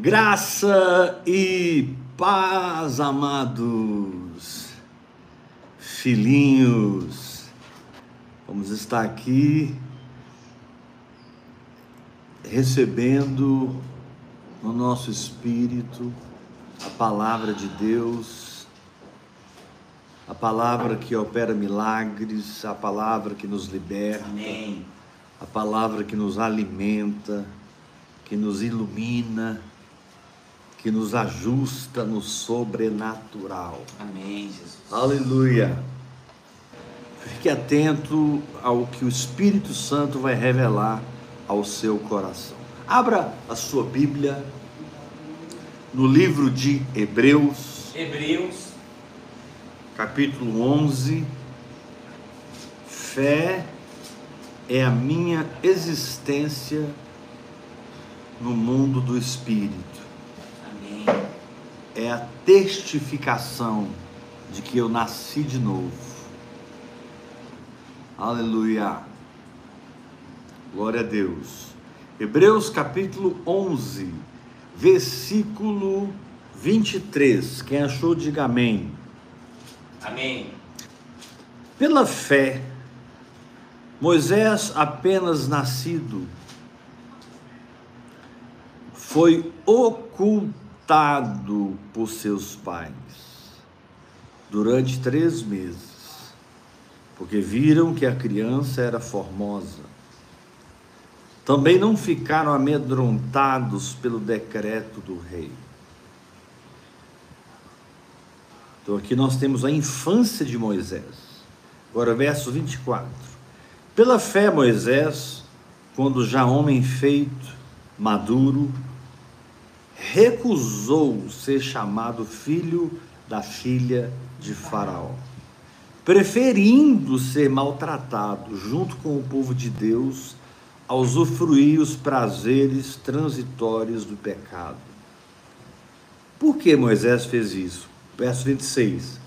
Graça e paz, amados filhinhos. Vamos estar aqui recebendo no nosso espírito a palavra de Deus, a palavra que opera milagres, a palavra que nos liberta, Amém. a palavra que nos alimenta, que nos ilumina que nos ajusta no sobrenatural. Amém, Jesus. Aleluia. Fique atento ao que o Espírito Santo vai revelar ao seu coração. Abra a sua Bíblia no livro de Hebreus, Hebreus, capítulo 11. Fé é a minha existência no mundo do Espírito. É a testificação de que eu nasci de novo. Aleluia. Glória a Deus. Hebreus capítulo 11, versículo 23. Quem achou, diga amém. Amém. Pela fé, Moisés, apenas nascido, foi por seus pais durante três meses, porque viram que a criança era formosa. Também não ficaram amedrontados pelo decreto do rei. Então aqui nós temos a infância de Moisés. Agora, verso 24. Pela fé, Moisés, quando já homem feito, maduro, recusou ser chamado filho da filha de Faraó, preferindo ser maltratado junto com o povo de Deus a usufruir os prazeres transitórios do pecado. Por que Moisés fez isso? Verso 26.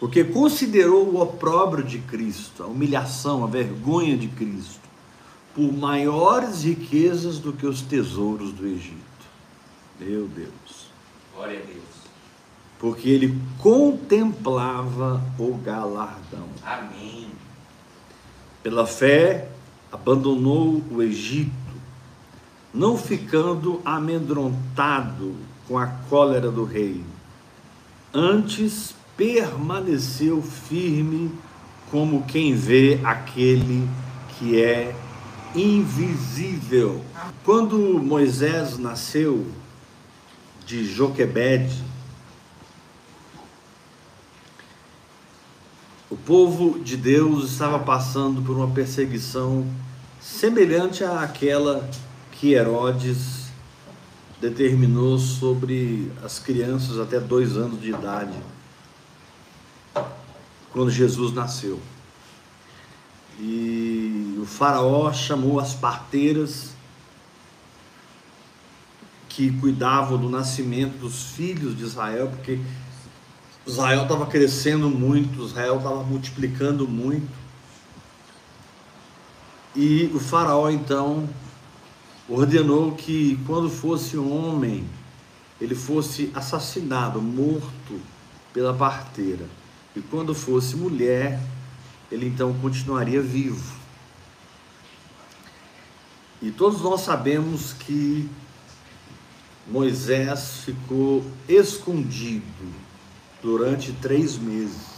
Porque considerou o opróbrio de Cristo, a humilhação, a vergonha de Cristo, por maiores riquezas do que os tesouros do Egito. Meu Deus. Glória a Deus. Porque ele contemplava o galardão. Amém. Pela fé, abandonou o Egito, não ficando amedrontado com a cólera do rei. Antes permaneceu firme como quem vê aquele que é invisível. Quando Moisés nasceu de Joquebede, o povo de Deus estava passando por uma perseguição semelhante àquela que Herodes determinou sobre as crianças até dois anos de idade, quando Jesus nasceu. E o faraó chamou as parteiras que cuidavam do nascimento dos filhos de Israel, porque Israel estava crescendo muito, Israel estava multiplicando muito. E o faraó então ordenou que quando fosse homem, ele fosse assassinado, morto pela parteira. E quando fosse mulher, ele então continuaria vivo. E todos nós sabemos que Moisés ficou escondido durante três meses.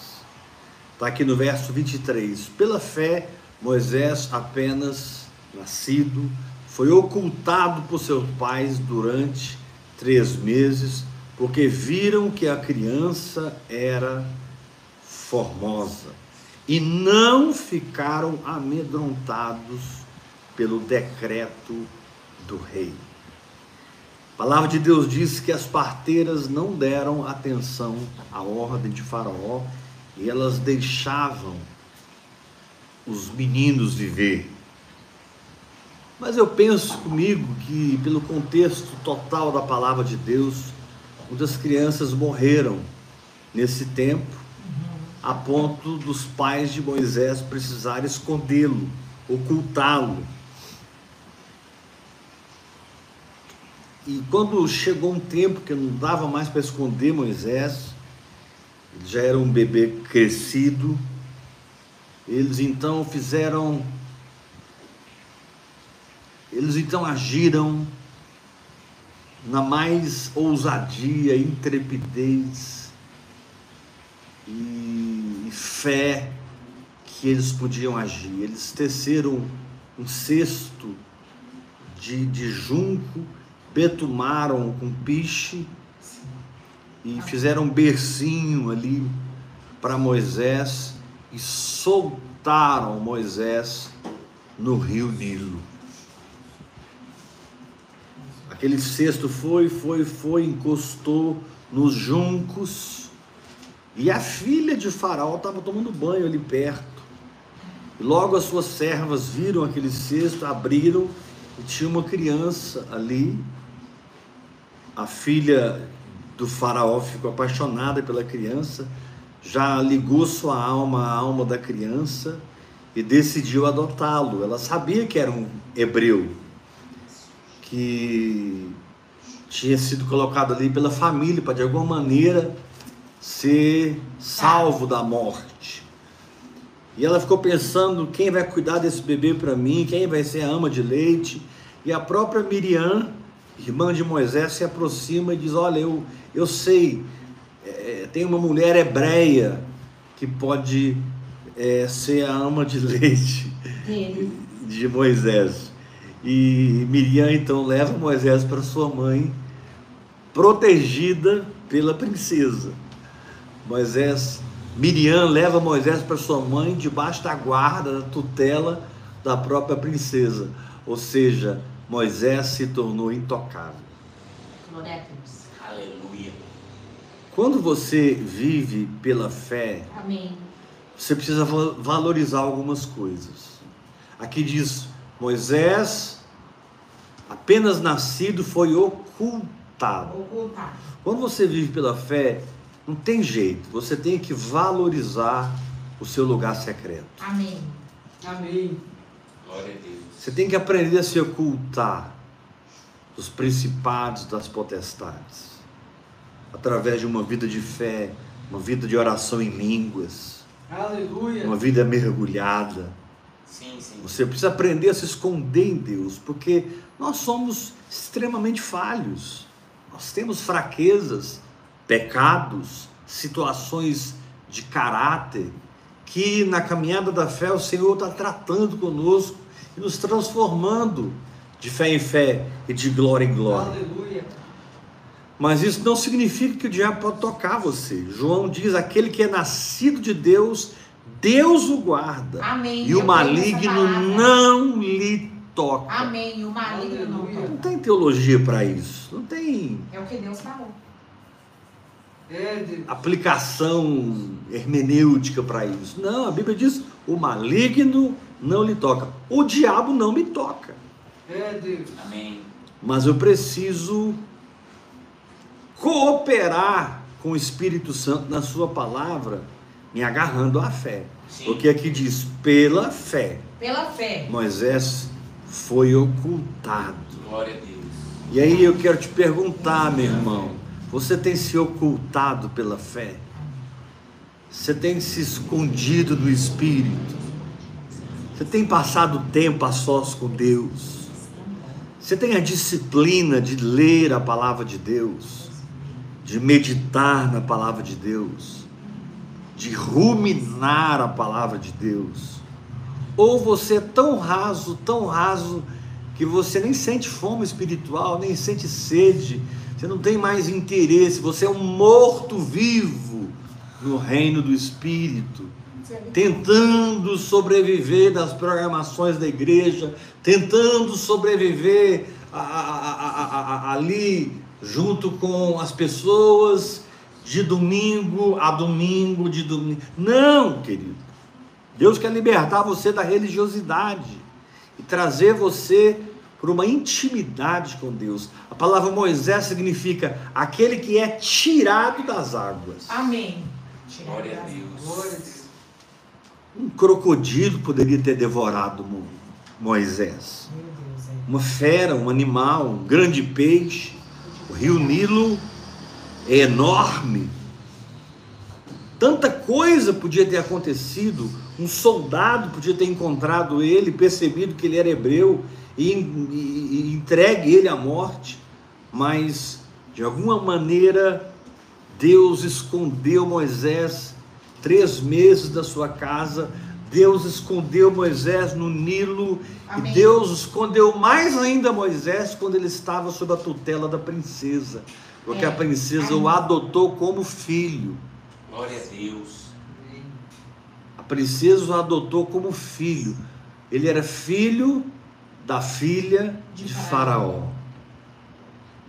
Está aqui no verso 23. Pela fé, Moisés, apenas nascido, foi ocultado por seus pais durante três meses, porque viram que a criança era formosa e não ficaram amedrontados pelo decreto do rei. A palavra de Deus diz que as parteiras não deram atenção à ordem de Faraó e elas deixavam os meninos viver. Mas eu penso comigo que, pelo contexto total da palavra de Deus, muitas crianças morreram nesse tempo, a ponto dos pais de Moisés precisarem escondê-lo, ocultá-lo. E quando chegou um tempo que não dava mais para esconder Moisés, ele já era um bebê crescido, eles então fizeram, eles então agiram na mais ousadia, intrepidez e fé que eles podiam agir. Eles teceram um cesto de, de junco, betumaram com piche e fizeram um bercinho ali para Moisés e soltaram Moisés no rio Nilo. Aquele cesto foi, foi, foi, encostou nos juncos e a filha de Faraó estava tomando banho ali perto. E logo as suas servas viram aquele cesto, abriram e tinha uma criança ali. A filha do faraó ficou apaixonada pela criança, já ligou sua alma à alma da criança e decidiu adotá-lo. Ela sabia que era um hebreu, que tinha sido colocado ali pela família para de alguma maneira ser salvo da morte. E ela ficou pensando quem vai cuidar desse bebê para mim, quem vai ser a ama de leite. E a própria Miriam, irmã de Moisés, se aproxima e diz: Olha, eu, eu sei, é, tem uma mulher hebreia que pode é, ser a ama de leite de Moisés. E Miriam então leva Moisés para sua mãe, protegida pela princesa. Moisés Miriam leva Moisés para sua mãe debaixo da guarda, da tutela da própria princesa. Ou seja, Moisés se tornou intocável. Glória a Deus. Aleluia. Quando você vive pela fé, Amém. você precisa valorizar algumas coisas. Aqui diz: Moisés, apenas nascido, foi ocultado. Ocultar. Quando você vive pela fé, não tem jeito, você tem que valorizar o seu lugar secreto. Amém. Amém. Glória a Deus. Você tem que aprender a se ocultar dos principados, das potestades, através de uma vida de fé, uma vida de oração em línguas, Aleluia. uma vida mergulhada. Sim, sim. Você precisa aprender a se esconder em Deus, porque nós somos extremamente falhos. Nós temos fraquezas, pecados, situações de caráter, que na caminhada da fé o Senhor está tratando conosco e nos transformando de fé em fé e de glória em glória. Aleluia. Mas isso não significa que o diabo pode tocar você. João diz: aquele que é nascido de Deus, Deus o guarda. Amém. E o maligno não lhe toca. Amém. O maligno não Aleluia. Não toca. tem teologia para isso. Não tem É o que Deus falou. É Deus. aplicação hermenêutica para isso. Não, a Bíblia diz: o maligno não lhe toca. O diabo não me toca. É Deus. Amém. Mas eu preciso cooperar com o Espírito Santo na sua palavra, me agarrando à fé. Sim. Porque aqui diz: pela fé, Pela fé. Moisés foi ocultado. Glória a Deus. E aí eu quero te perguntar, meu irmão, você tem se ocultado pela fé? Você tem se escondido no Espírito? Você tem passado tempo a sós com Deus? Você tem a disciplina de ler a palavra de Deus, de meditar na palavra de Deus, de ruminar a palavra de Deus? Ou você é tão raso, tão raso, que você nem sente fome espiritual, nem sente sede, você não tem mais interesse, você é um morto-vivo no reino do Espírito, tentando sobreviver das programações da igreja, tentando sobreviver a- a- a- a- a- ali junto com as pessoas de domingo a domingo, de domingo. Não, querido. Deus quer libertar você da religiosidade e trazer você para uma intimidade com Deus. A palavra Moisés significa aquele que é tirado das águas. Amém. Glória a Deus. Glória a Deus. Um crocodilo poderia ter devorado Mo- Moisés. Uma fera, um animal, um grande peixe. O rio Nilo é enorme. Tanta coisa podia ter acontecido. Um soldado podia ter encontrado ele, percebido que ele era hebreu e, e, e entregue ele à morte. Mas, de alguma maneira, Deus escondeu Moisés três meses da sua casa. Deus escondeu Moisés no Nilo Amém. e Deus escondeu mais ainda Moisés quando ele estava sob a tutela da princesa, porque é. a princesa Amém. o adotou como filho. Glória a Deus. A princesa o adotou como filho. Ele era filho da filha de, de Faraó.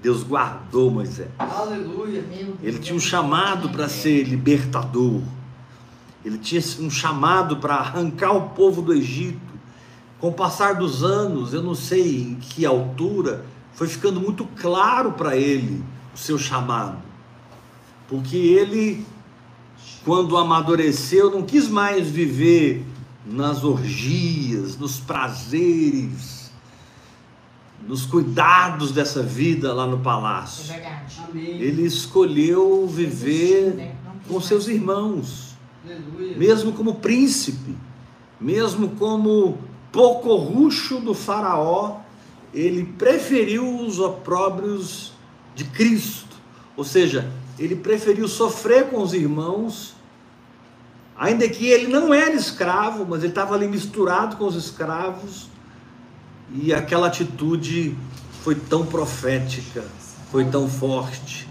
Deus guardou Moisés. Aleluia. Ele tinha um chamado para ser libertador. Ele tinha um chamado para arrancar o povo do Egito. Com o passar dos anos, eu não sei em que altura, foi ficando muito claro para ele o seu chamado. Porque ele, quando amadureceu, não quis mais viver nas orgias, nos prazeres, nos cuidados dessa vida lá no palácio. É. Ele escolheu viver com seus irmãos, mesmo como príncipe, mesmo como pocorrucho do faraó, ele preferiu os opróbrios de Cristo, ou seja, ele preferiu sofrer com os irmãos, ainda que ele não era escravo, mas ele estava ali misturado com os escravos, e aquela atitude foi tão profética, foi tão forte.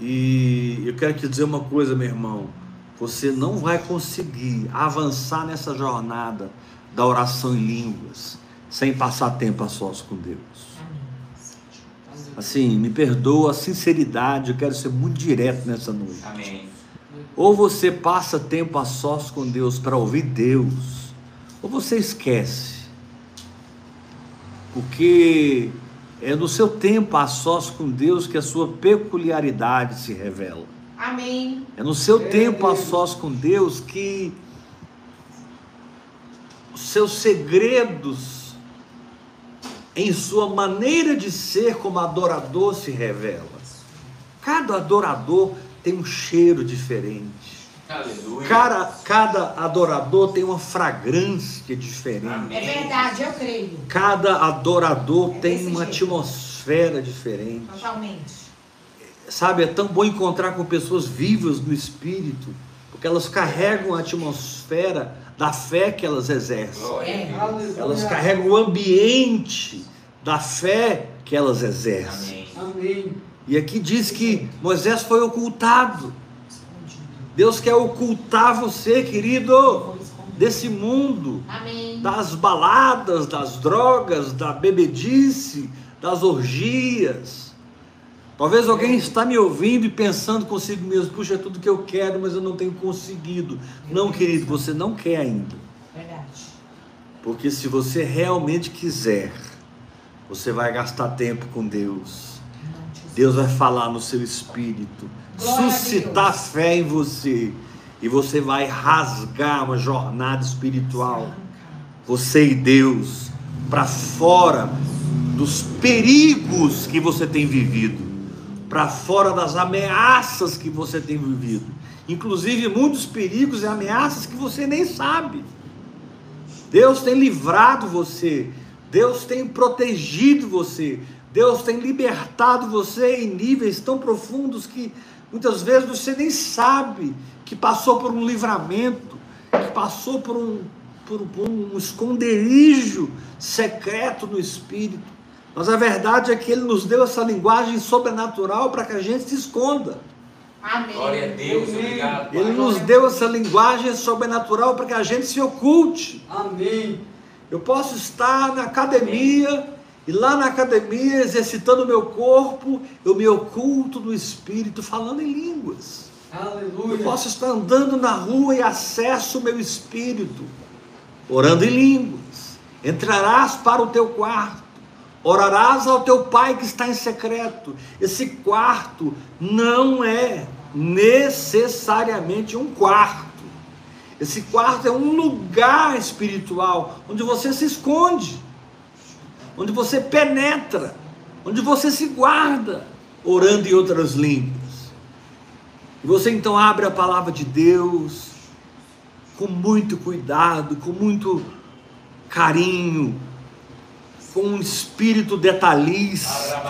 E eu quero te dizer uma coisa, meu irmão: você não vai conseguir avançar nessa jornada da oração em línguas sem passar tempo a sós com Deus. Assim, me perdoa a sinceridade, eu quero ser muito direto nessa noite. Amém. Ou você passa tempo a sós com Deus para ouvir Deus, ou você esquece porque é no seu tempo a sós com Deus que a sua peculiaridade se revela. Amém. É no seu é tempo a sós com Deus que os seus segredos em sua maneira de ser como adorador se revela. Cada adorador tem um cheiro diferente. Cada, cada adorador tem uma fragrância diferente. É verdade, eu creio. Cada adorador é tem uma jeito. atmosfera diferente. Totalmente. Sabe, é tão bom encontrar com pessoas vivas no espírito, porque elas carregam a atmosfera da fé que elas exercem. Elas carregam o ambiente da fé que elas exercem. Amém. E aqui diz que Moisés foi ocultado. Deus quer ocultar você, querido, desse mundo, Amém. das baladas, das drogas, da bebedice, das orgias. Talvez alguém está me ouvindo e pensando consigo mesmo, puxa, é tudo que eu quero, mas eu não tenho conseguido. Não, querido, você não quer ainda. Verdade. Porque se você realmente quiser, você vai gastar tempo com Deus. Deus vai falar no seu espírito suscitar fé em você e você vai rasgar uma jornada espiritual, você e Deus, para fora dos perigos que você tem vivido, para fora das ameaças que você tem vivido, inclusive muitos perigos e ameaças que você nem sabe. Deus tem livrado você, Deus tem protegido você, Deus tem libertado você em níveis tão profundos que Muitas vezes você nem sabe que passou por um livramento, que passou por um, por, por um esconderijo secreto no Espírito. Mas a verdade é que Ele nos deu essa linguagem sobrenatural para que a gente se esconda. Amém. Glória a Deus, obrigado. Ele nos deu essa linguagem sobrenatural para que a gente se oculte. Amém. Eu posso estar na academia. Amém e lá na academia, exercitando o meu corpo, eu me oculto no espírito, falando em línguas. Aleluia. Eu posso estar andando na rua e acesso o meu espírito, orando em línguas. Entrarás para o teu quarto, orarás ao teu pai que está em secreto. Esse quarto não é necessariamente um quarto. Esse quarto é um lugar espiritual onde você se esconde onde você penetra onde você se guarda orando em outras línguas. E você então abre a palavra de Deus com muito cuidado, com muito carinho, com um espírito detalhista,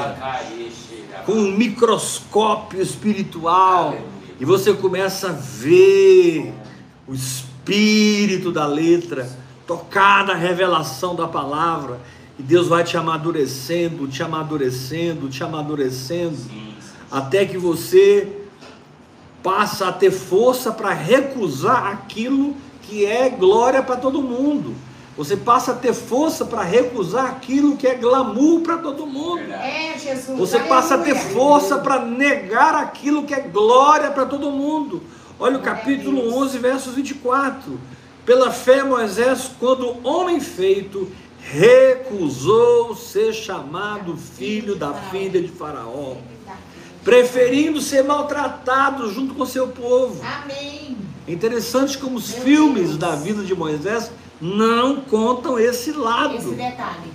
com um microscópio espiritual, e você começa a ver o espírito da letra, tocar na revelação da palavra, e Deus vai te amadurecendo, te amadurecendo, te amadurecendo, até que você passa a ter força para recusar aquilo que é glória para todo mundo. Você passa a ter força para recusar aquilo que é glamour para todo mundo. É, Jesus. Você passa a ter força para negar aquilo que é glória para todo mundo. Olha o a capítulo Deus. 11, versos 24. Pela fé, Moisés, quando homem feito, recusou ser chamado filho da filha de Faraó, preferindo ser maltratado junto com seu povo. Amém. É interessante como os Meu filmes Deus. da vida de Moisés não contam esse lado. Esse detalhe.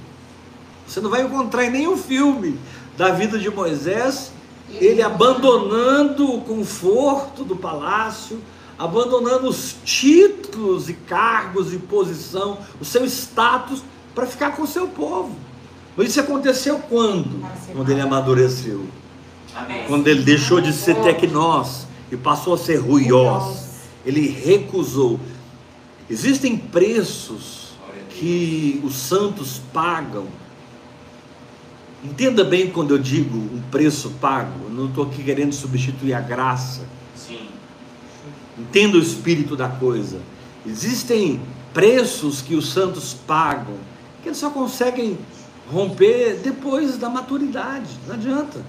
Você não vai encontrar em nenhum filme da vida de Moisés ele abandonando o conforto do palácio, abandonando os títulos e cargos e posição, o seu status para ficar com o seu povo. Mas isso aconteceu quando? Quando ele amadureceu. Amém. Quando ele deixou de ser tecnós e passou a ser ruiós. Ele recusou. Existem preços que os santos pagam. Entenda bem quando eu digo um preço pago. Eu não estou aqui querendo substituir a graça. Sim. Entenda o espírito da coisa. Existem preços que os santos pagam que eles só conseguem romper depois da maturidade. Não adianta.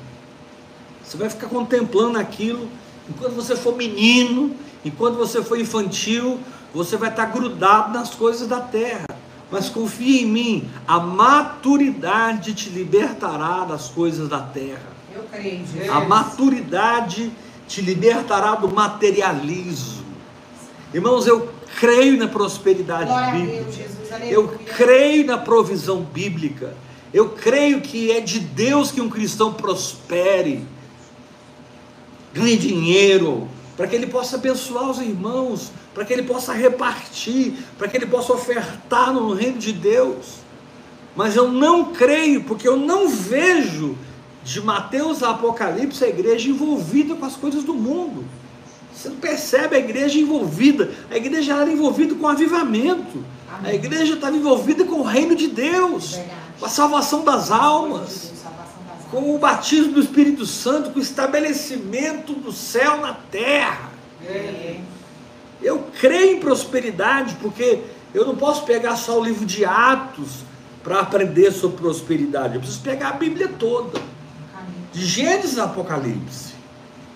Você vai ficar contemplando aquilo enquanto você for menino, enquanto você for infantil, você vai estar grudado nas coisas da terra. Mas confia em mim, a maturidade te libertará das coisas da terra. Eu creio, Jesus. A maturidade te libertará do materialismo. Irmãos, eu creio na prosperidade Glória bíblica. Deus, Jesus. Eu creio na provisão bíblica. Eu creio que é de Deus que um cristão prospere, ganhe dinheiro, para que ele possa abençoar os irmãos, para que ele possa repartir, para que ele possa ofertar no reino de Deus. Mas eu não creio, porque eu não vejo de Mateus a Apocalipse a igreja envolvida com as coisas do mundo. Você não percebe a igreja envolvida. A igreja era envolvida com avivamento. A Amém. igreja estava envolvida com o reino de Deus, Verdade. com a Salvação das almas. Com o batismo do Espírito Santo, com o estabelecimento do céu na terra. É. Eu creio em prosperidade, porque eu não posso pegar só o livro de Atos para aprender sobre prosperidade. Eu preciso pegar a Bíblia toda, de Gênesis a Apocalipse.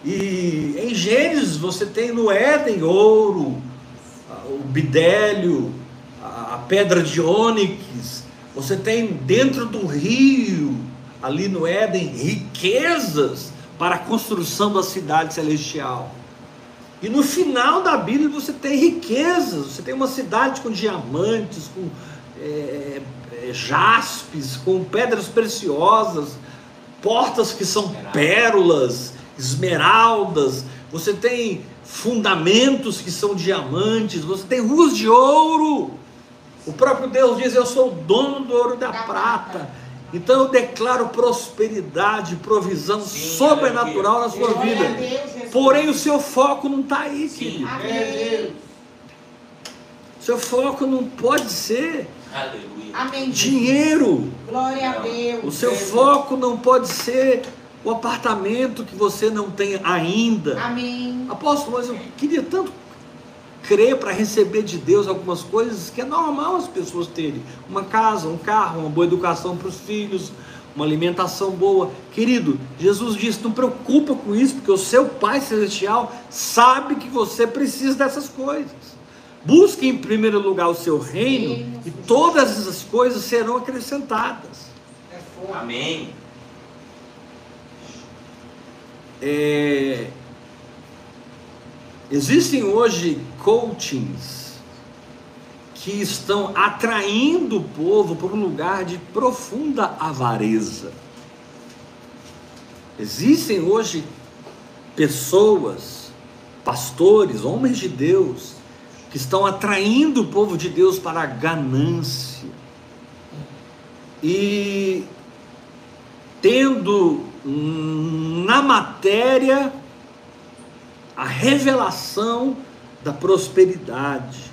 E em Gênesis você tem no Éden ouro, o bidélio, a a pedra de ônix. Você tem dentro do rio, ali no Éden, riquezas para a construção da cidade celestial. E no final da Bíblia você tem riquezas, você tem uma cidade com diamantes, com é, é, jaspes, com pedras preciosas, portas que são pérolas, esmeraldas, você tem fundamentos que são diamantes, você tem ruas de ouro. O próprio Deus diz: Eu sou o dono do ouro e da Da prata. Então eu declaro prosperidade, provisão Sim, sobrenatural na sua vida. Porém, o seu foco não está aí, Sim. querido. Amém. Seu foco não pode ser Aleluia. Dinheiro. Glória a Deus. O seu foco não pode ser o apartamento que você não tem ainda. Amém. Apóstolo, mas eu queria tanto crer para receber de Deus algumas coisas que é normal as pessoas terem. Uma casa, um carro, uma boa educação para os filhos, uma alimentação boa. Querido, Jesus disse: não preocupa com isso, porque o seu Pai Celestial sabe que você precisa dessas coisas. Busque em primeiro lugar o seu reino e todas essas coisas serão acrescentadas. É forte. Amém. É, Existem hoje coachings que estão atraindo o povo para um lugar de profunda avareza. Existem hoje pessoas, pastores, homens de Deus, que estão atraindo o povo de Deus para a ganância. E tendo na matéria a revelação da prosperidade,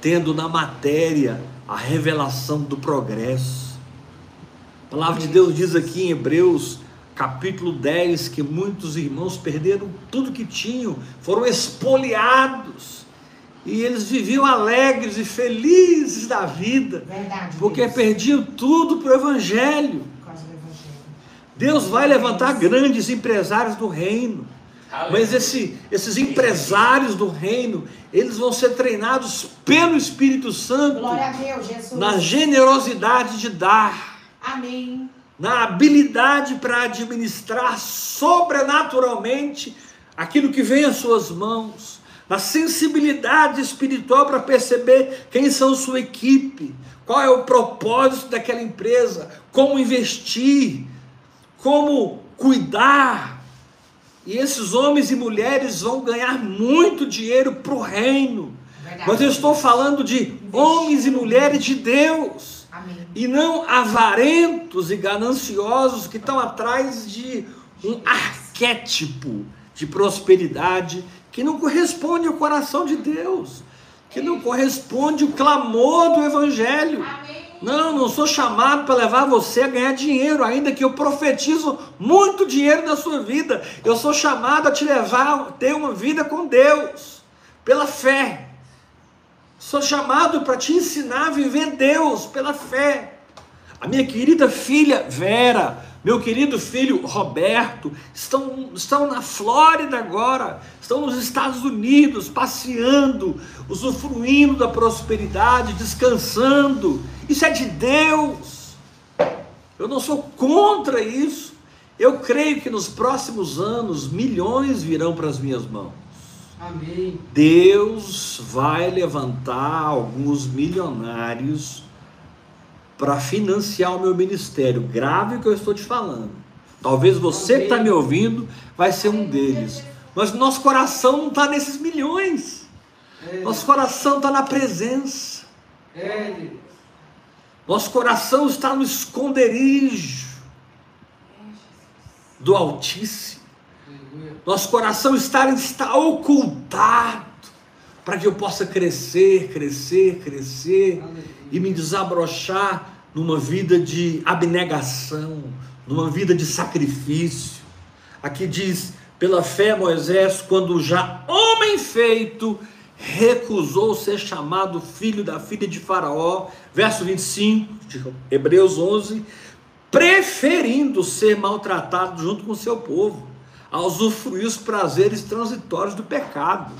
tendo na matéria a revelação do progresso. A palavra de Deus diz aqui em Hebreus capítulo 10 que muitos irmãos perderam tudo que tinham, foram expoliados. E eles viviam alegres e felizes da vida, Verdade. porque Deus. perdiam tudo para o Evangelho. Evangelho. Deus vai levantar grandes empresários do reino. Mas esse, esses empresários do reino, eles vão ser treinados pelo Espírito Santo Deus, na generosidade de dar, Amém. na habilidade para administrar sobrenaturalmente aquilo que vem às suas mãos, na sensibilidade espiritual para perceber quem são sua equipe, qual é o propósito daquela empresa, como investir, como cuidar. E esses homens e mulheres vão ganhar muito dinheiro para o reino. Verdade. Mas eu estou falando de homens e mulheres de Deus. Amém. E não avarentos e gananciosos que estão atrás de um arquétipo de prosperidade que não corresponde ao coração de Deus, que não corresponde ao clamor do Evangelho. Amém. Não, não sou chamado para levar você a ganhar dinheiro, ainda que eu profetizo muito dinheiro na sua vida. Eu sou chamado a te levar a ter uma vida com Deus, pela fé. Sou chamado para te ensinar a viver Deus pela fé. A minha querida filha Vera, meu querido filho Roberto, estão, estão na Flórida agora, estão nos Estados Unidos, passeando, usufruindo da prosperidade, descansando. Isso é de Deus. Eu não sou contra isso. Eu creio que nos próximos anos milhões virão para as minhas mãos. Amém. Deus vai levantar alguns milionários para financiar o meu ministério. Grave o que eu estou te falando. Talvez você que está me ouvindo vai ser um deles. Mas nosso coração não está nesses milhões. Nosso coração está na presença. Nosso coração está no esconderijo do Altíssimo. Nosso coração está, está ocultado para que eu possa crescer, crescer, crescer e me desabrochar numa vida de abnegação, numa vida de sacrifício. Aqui diz: pela fé, Moisés, quando já homem feito, recusou ser chamado filho da filha de Faraó, verso 25 de Hebreus 11, preferindo ser maltratado junto com seu povo, a usufruir os prazeres transitórios do pecado.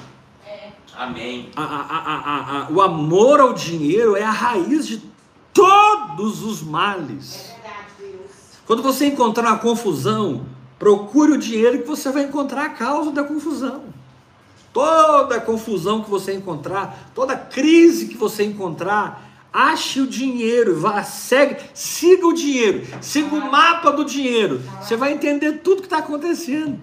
Amém. A- a- a- a- a- o amor ao dinheiro é a raiz de todos os males. É verdade, Deus. Quando você encontrar uma confusão, procure o dinheiro que você vai encontrar a causa da confusão. Toda confusão que você encontrar, toda crise que você encontrar, ache o dinheiro, vá, segue, siga o dinheiro, siga o mapa do dinheiro. Você vai entender tudo que está acontecendo.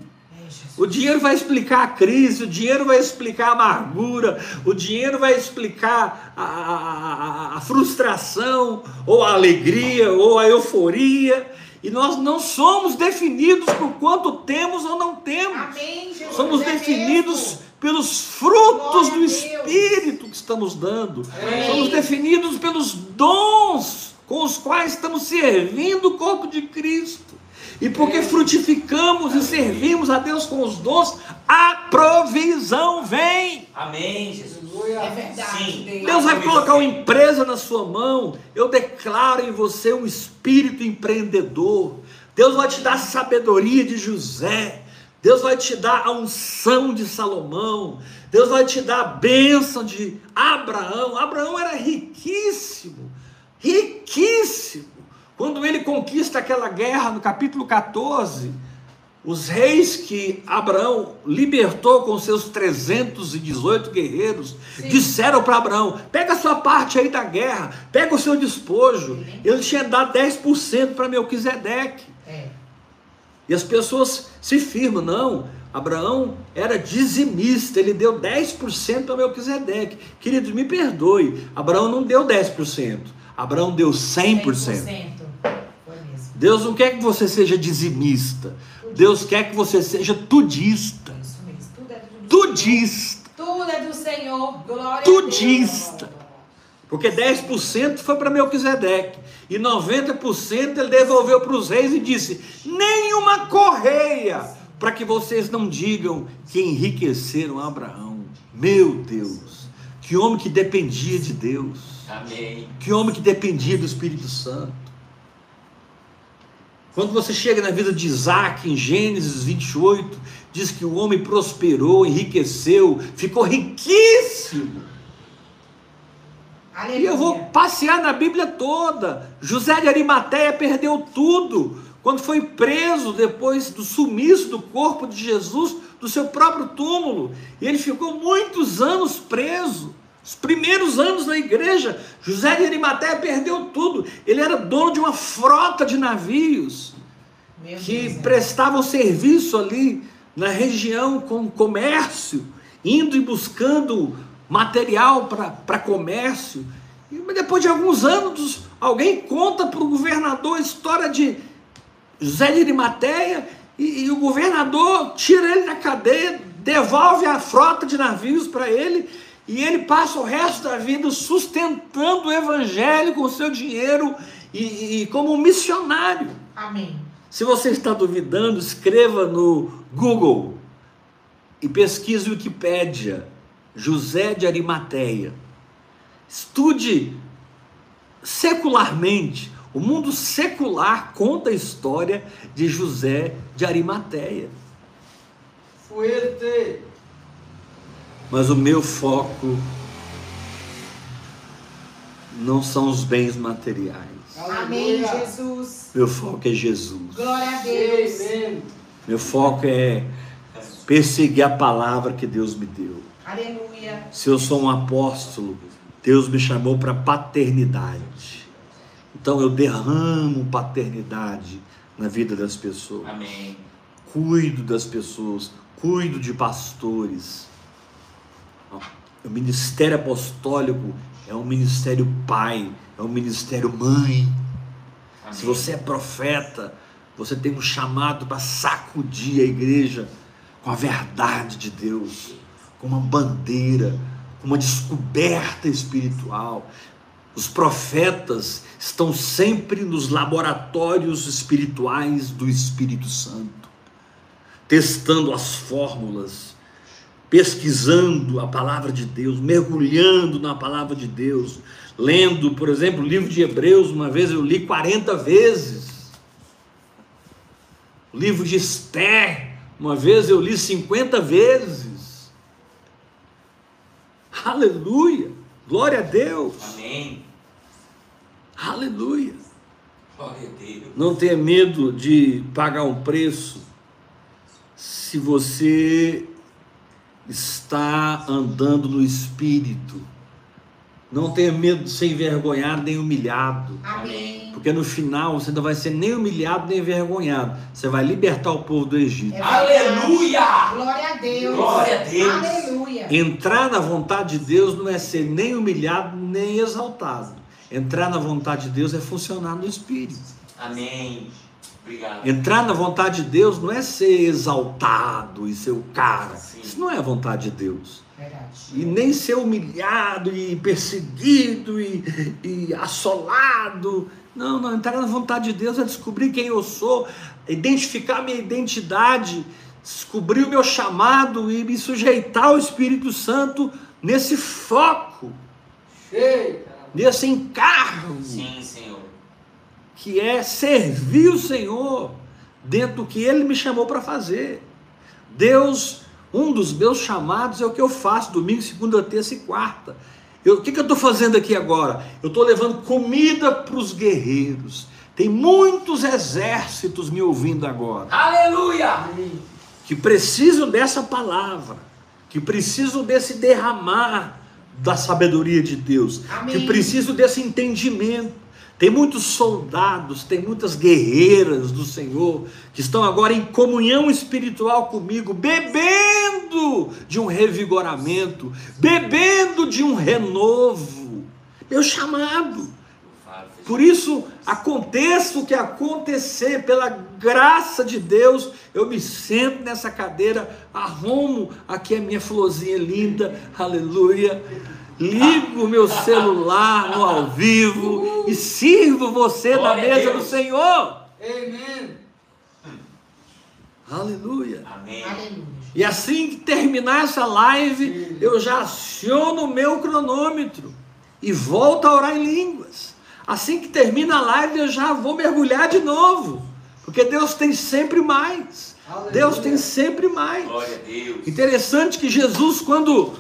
O dinheiro vai explicar a crise, o dinheiro vai explicar a amargura, o dinheiro vai explicar a, a- a- a frustração, ou a alegria, ou a euforia. E nós não somos definidos por quanto temos ou não temos. Amém, Jesus. Somos É definidos mesmo. pelos frutos Glória do. Espírito que estamos dando. Amém. Somos definidos pelos dons com os quais estamos servindo o corpo de Cristo. E porque frutificamos e servimos a Deus com os dons, a provisão vem. Amém, Jesus. É verdade, Sim. Deus. Deus vai colocar uma empresa na sua mão. Eu declaro em você um espírito empreendedor. Deus vai te dar a sabedoria de José. Deus vai te dar a unção de Salomão. Deus vai te dar a bênção de Abraão. Abraão era riquíssimo, riquíssimo. Quando ele conquista aquela guerra no capítulo 14, os reis que Abraão libertou com seus 318 guerreiros disseram para Abraão: pega a sua parte aí da guerra, pega o seu despojo. Ele tinha dado 10% para Melquisedeque. É. E as pessoas se firmam, não, Abraão era dizimista, ele deu 10% para Melquisedeque. Queridos, me perdoe, Abraão não deu 10%, Abraão deu 100%. 100%. Deus não quer que você seja dizimista, Deus quer que você seja tudista. Isso mesmo. Tudo é Tudista. Tudo é do Senhor. Glória Tudista. a Deus. Porque 10% foi para Melquisedeque. E 90% ele devolveu para os reis e disse: nenhuma correia, para que vocês não digam que enriqueceram Abraão. Meu Deus, que homem que dependia de Deus, Amém. que homem que dependia do Espírito Santo. Quando você chega na vida de Isaac, em Gênesis 28, diz que o homem prosperou, enriqueceu, ficou riquíssimo. Aleluia. E eu vou passear na Bíblia toda. José de Arimateia perdeu tudo quando foi preso depois do sumiço do corpo de Jesus do seu próprio túmulo. E ele ficou muitos anos preso. Os primeiros anos da igreja, José de Arimateia perdeu tudo. Ele era dono de uma frota de navios Meu que Deus, é. prestavam serviço ali na região com comércio, indo e buscando material para comércio. E depois de alguns anos, alguém conta para o governador a história de José de Arimateia e, e o governador tira ele da cadeia, devolve a frota de navios para ele e ele passa o resto da vida sustentando o evangelho com o seu dinheiro e- e como um missionário. Amém. Se você está duvidando, escreva no Google e pesquise Wikipédia, José de Arimateia. Estude secularmente. O mundo secular conta a história de José de Arimateia. Fuerte. Mas o meu foco não são os bens materiais. Amém. Jesus. Meu foco é Jesus. Glória a Deus. Amém. Meu foco é perseguir a palavra que Deus me deu. Aleluia. Se eu sou um apóstolo, Deus me chamou para paternidade. Então eu derramo paternidade na vida das pessoas. Amém. Cuido das pessoas, cuido de pastores. O ministério apostólico é um ministério pai, é um ministério mãe. Amém. Se você é profeta, você tem um chamado para sacudir a igreja com a verdade de Deus, com uma bandeira, com uma descoberta espiritual. Os profetas estão sempre nos laboratórios espirituais do Espírito Santo, testando as fórmulas, pesquisando a palavra de Deus, mergulhando na palavra de Deus, lendo, por exemplo, o livro de Hebreus, uma vez eu li 40 vezes. O livro de Esther, uma vez eu li 50 vezes. Aleluia! Glória a Deus! Amém. Aleluia! Glória a Deus. Não tenha medo de pagar um preço se você está andando no espírito. Não tenha medo de ser envergonhado nem humilhado. Amém. Porque no final você não vai ser nem humilhado nem envergonhado. Você vai libertar o povo do Egito. É. Aleluia! Glória a Deus. Glória a Deus. Aleluia. Entrar na vontade de Deus não é ser nem humilhado nem exaltado. Entrar na vontade de Deus é funcionar no espírito. Amém. Obrigado. Entrar na vontade de Deus não é ser exaltado e ser o cara. Sim. Isso não é a vontade de Deus. Verdade. E nem ser humilhado e perseguido e, e assolado. Não, não. Entrar na vontade de Deus é descobrir quem eu sou, identificar a minha identidade, descobrir o meu chamado e me sujeitar ao Espírito Santo nesse foco, Cheio. nesse encargo. Sim, Senhor. Que é servir o Senhor dentro do que Ele me chamou para fazer. Deus, um dos meus chamados é o que eu faço domingo, segunda, terça e quarta. Eu- o que, que eu estou fazendo aqui agora? Eu estou levando comida para os guerreiros. Tem muitos exércitos me ouvindo agora Aleluia! Que precisam dessa palavra, que precisam desse derramar da sabedoria de Deus, Amém. que precisam desse entendimento. Tem muitos soldados, tem muitas guerreiras do Senhor que estão agora em comunhão espiritual comigo, bebendo de um revigoramento, bebendo de um renovo. Meu chamado. Por isso, aconteça o que acontecer, pela graça de Deus, eu me sento nessa cadeira, arrumo aqui a minha florzinha linda, aleluia. Ligo o meu celular no ao vivo e sirvo você na mesa do. Senhor. Amém. Aleluia. Amém. E assim que terminar essa live, eu já aciono o meu cronômetro e volto a orar em línguas. Assim que termina a live, eu já vou mergulhar de novo, porque Deus tem sempre mais. Aleluia. Deus tem sempre mais. Glória a Deus. Interessante que Jesus, quando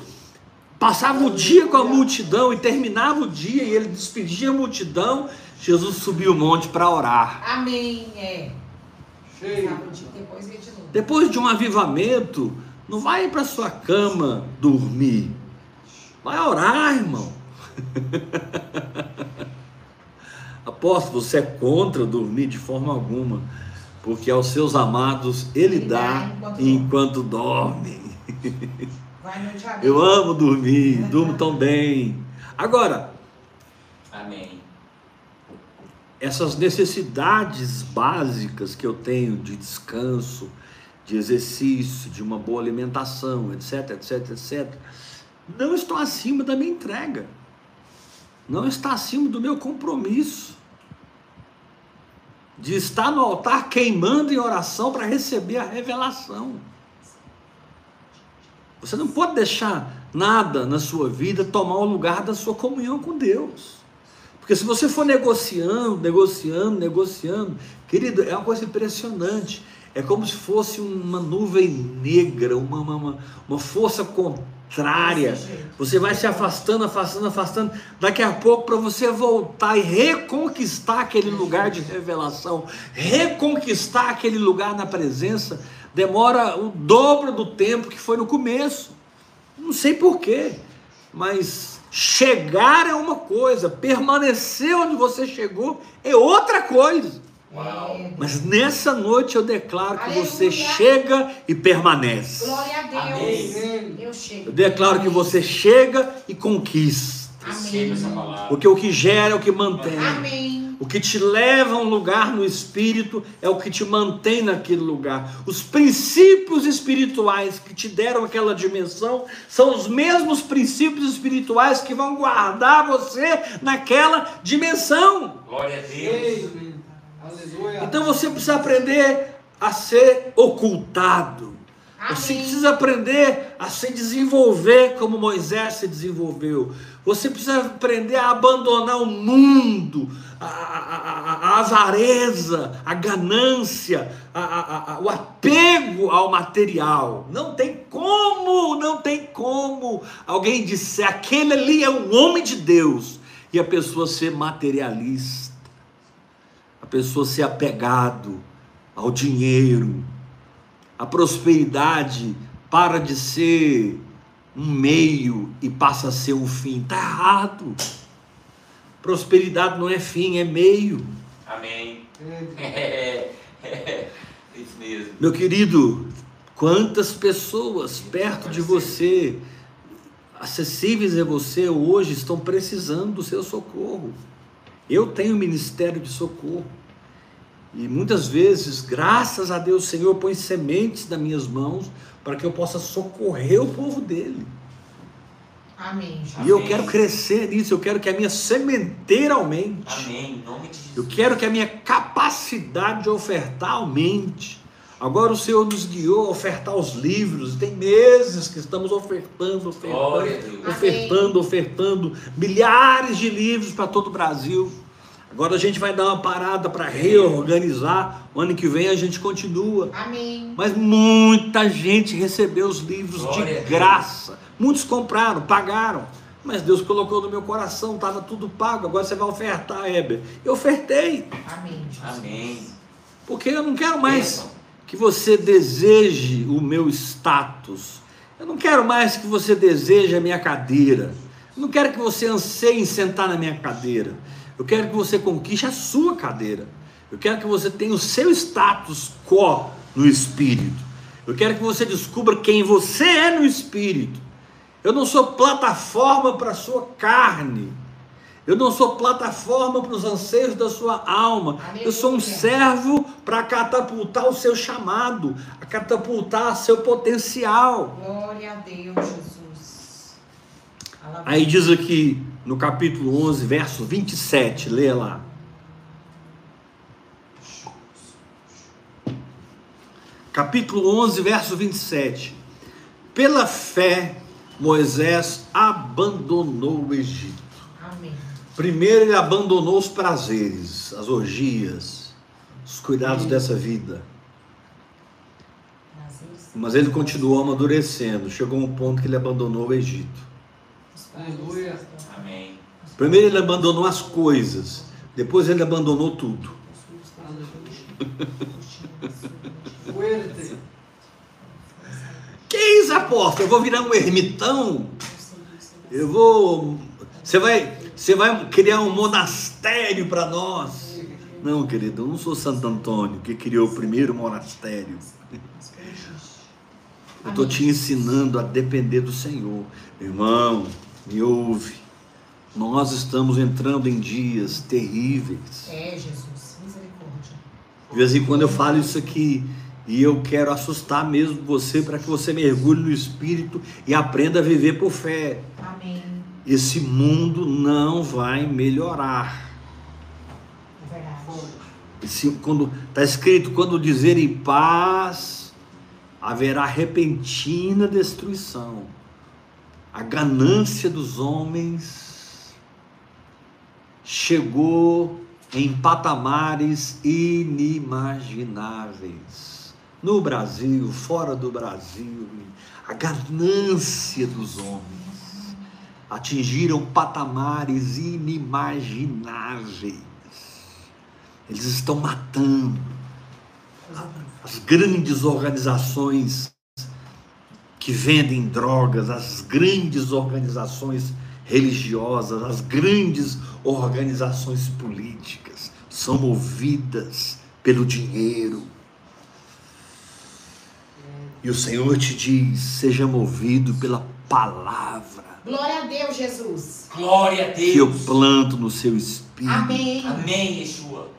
passava o dia com a multidão e terminava o dia e ele despedia a multidão, Jesus subiu o monte para orar. Amém. É. Depois de novo. Depois de um avivamento, não vai para sua cama dormir. Vai orar, irmão. Aposto, você é contra dormir de forma alguma, porque aos seus amados ele Ele dá enquanto enquanto dormem. Eu amo dormir, durmo tão bem. Agora, Amém. essas necessidades básicas que eu tenho de descanso, de exercício, de uma boa alimentação, etc, etc, etc, não estão acima da minha entrega. Não está acima do meu compromisso de estar no altar queimando em oração para receber a revelação. Você não pode deixar nada na sua vida tomar o lugar da sua comunhão com Deus. Porque se você for negociando, negociando, negociando, querido, é uma coisa impressionante. É como se fosse uma nuvem negra, uma, uma, uma, força contrária. Você vai se afastando, afastando, afastando. Daqui a pouco, para você voltar e reconquistar aquele lugar de revelação, reconquistar aquele lugar na presença, demora o dobro do tempo que foi no começo. Não sei porquê, mas chegar é uma coisa, permanecer onde você chegou é outra coisa. Uau. Mas nessa noite eu declaro que você Aleluia. chega e permanece. Glória a Deus. Amém. Eu chego. Eu declaro que você chega e conquista. Palavra. Porque o que gera é o que mantém. Amém. O que te leva a um lugar no espírito é o que te mantém naquele lugar. Os princípios espirituais que te deram aquela dimensão são os mesmos princípios espirituais que vão guardar você naquela dimensão. Glória a Deus. Então você precisa aprender a ser ocultado. Você precisa aprender a se desenvolver como Moisés se desenvolveu. Você precisa aprender a abandonar o mundo, a, a- a- a avareza, a ganância, o apego ao material. Não tem como, não tem como alguém disser aquele ali é um homem de Deus e a pessoa ser materialista, a pessoa ser apegado ao dinheiro, a prosperidade para de ser um meio e passa a ser um fim. Está errado. Prosperidade não é fim, é meio. Amém. É. É, Isso mesmo. Meu querido, quantas pessoas perto de você, acessíveis a você hoje, estão precisando do seu socorro? Eu tenho ministério de socorro. E muitas vezes, graças a Deus, o Senhor põe sementes nas minhas mãos para que eu possa socorrer o povo dele. Amém. E eu Amém. quero crescer nisso, eu quero que a minha sementeira aumente. Amém. Em nome de Jesus. Eu quero que a minha capacidade de ofertar aumente. Agora o Senhor nos guiou a ofertar os livros. Tem meses que estamos ofertando, Glória ofertando, Deus. ofertando, ofertando milhares de livros para todo o Brasil. Agora a gente vai dar uma parada para reorganizar. O ano que vem a gente continua. Amém. Mas muita gente recebeu os livros Glória de graça. Muitos compraram, pagaram. Mas Deus colocou no meu coração, estava tudo pago. Agora você vai ofertar, Heber. Eu ofertei. Amém. Jesus. Amém. Porque eu não quero mais que você deseje o meu status. Eu não quero mais que você deseje a minha cadeira. Eu não quero que você anseie em sentar na minha cadeira. Eu quero que você conquiste a sua cadeira. Eu quero que você tenha o seu status quo no espírito. Eu quero que você descubra quem você é no espírito. Eu não sou plataforma para a sua carne. Eu não sou plataforma para os anseios da sua alma. Eu sou um servo para catapultar o seu chamado, a catapultar seu potencial. Glória a Deus, Jesus. Aí diz aqui no capítulo 11, verso 27, lê lá. Capítulo 11, verso 27. Pela fé, Moisés abandonou o Egito. Amém. Primeiro ele abandonou os prazeres, as orgias, os cuidados dessa vida. Mas ele continuou amadurecendo. Chegou um ponto que ele abandonou o Egito. Aleluia. Amém. Primeiro ele abandonou as coisas, depois ele abandonou tudo. Que isso, apóstolo? Eu vou virar um ermitão? Eu vou. Você vai, você vai criar um monastério para nós? Não, querido, eu não sou Santo Antônio que criou o primeiro monastério. Eu estou te ensinando a depender do Senhor. Irmão, me ouve. Nós estamos entrando em dias terríveis. É, Jesus. Misericórdia. De vez em quando eu falo isso aqui e eu quero assustar mesmo você para que você mergulhe no Espírito e aprenda a viver por fé. Amém. Esse mundo não vai melhorar. É verdade. Esse, quando está escrito, quando dizerem paz, haverá repentina destruição. A ganância dos homens chegou em patamares inimagináveis. No Brasil, fora do Brasil, a ganância dos homens atingiram patamares inimagináveis. Eles estão matando as grandes organizações que vendem drogas, as grandes organizações religiosas, as grandes organizações políticas são movidas pelo dinheiro. E o Senhor te diz: seja movido pela palavra Glória a Deus, Jesus. Glória a que eu Deus. planto no seu espírito. Amém. Amém, Yeshua.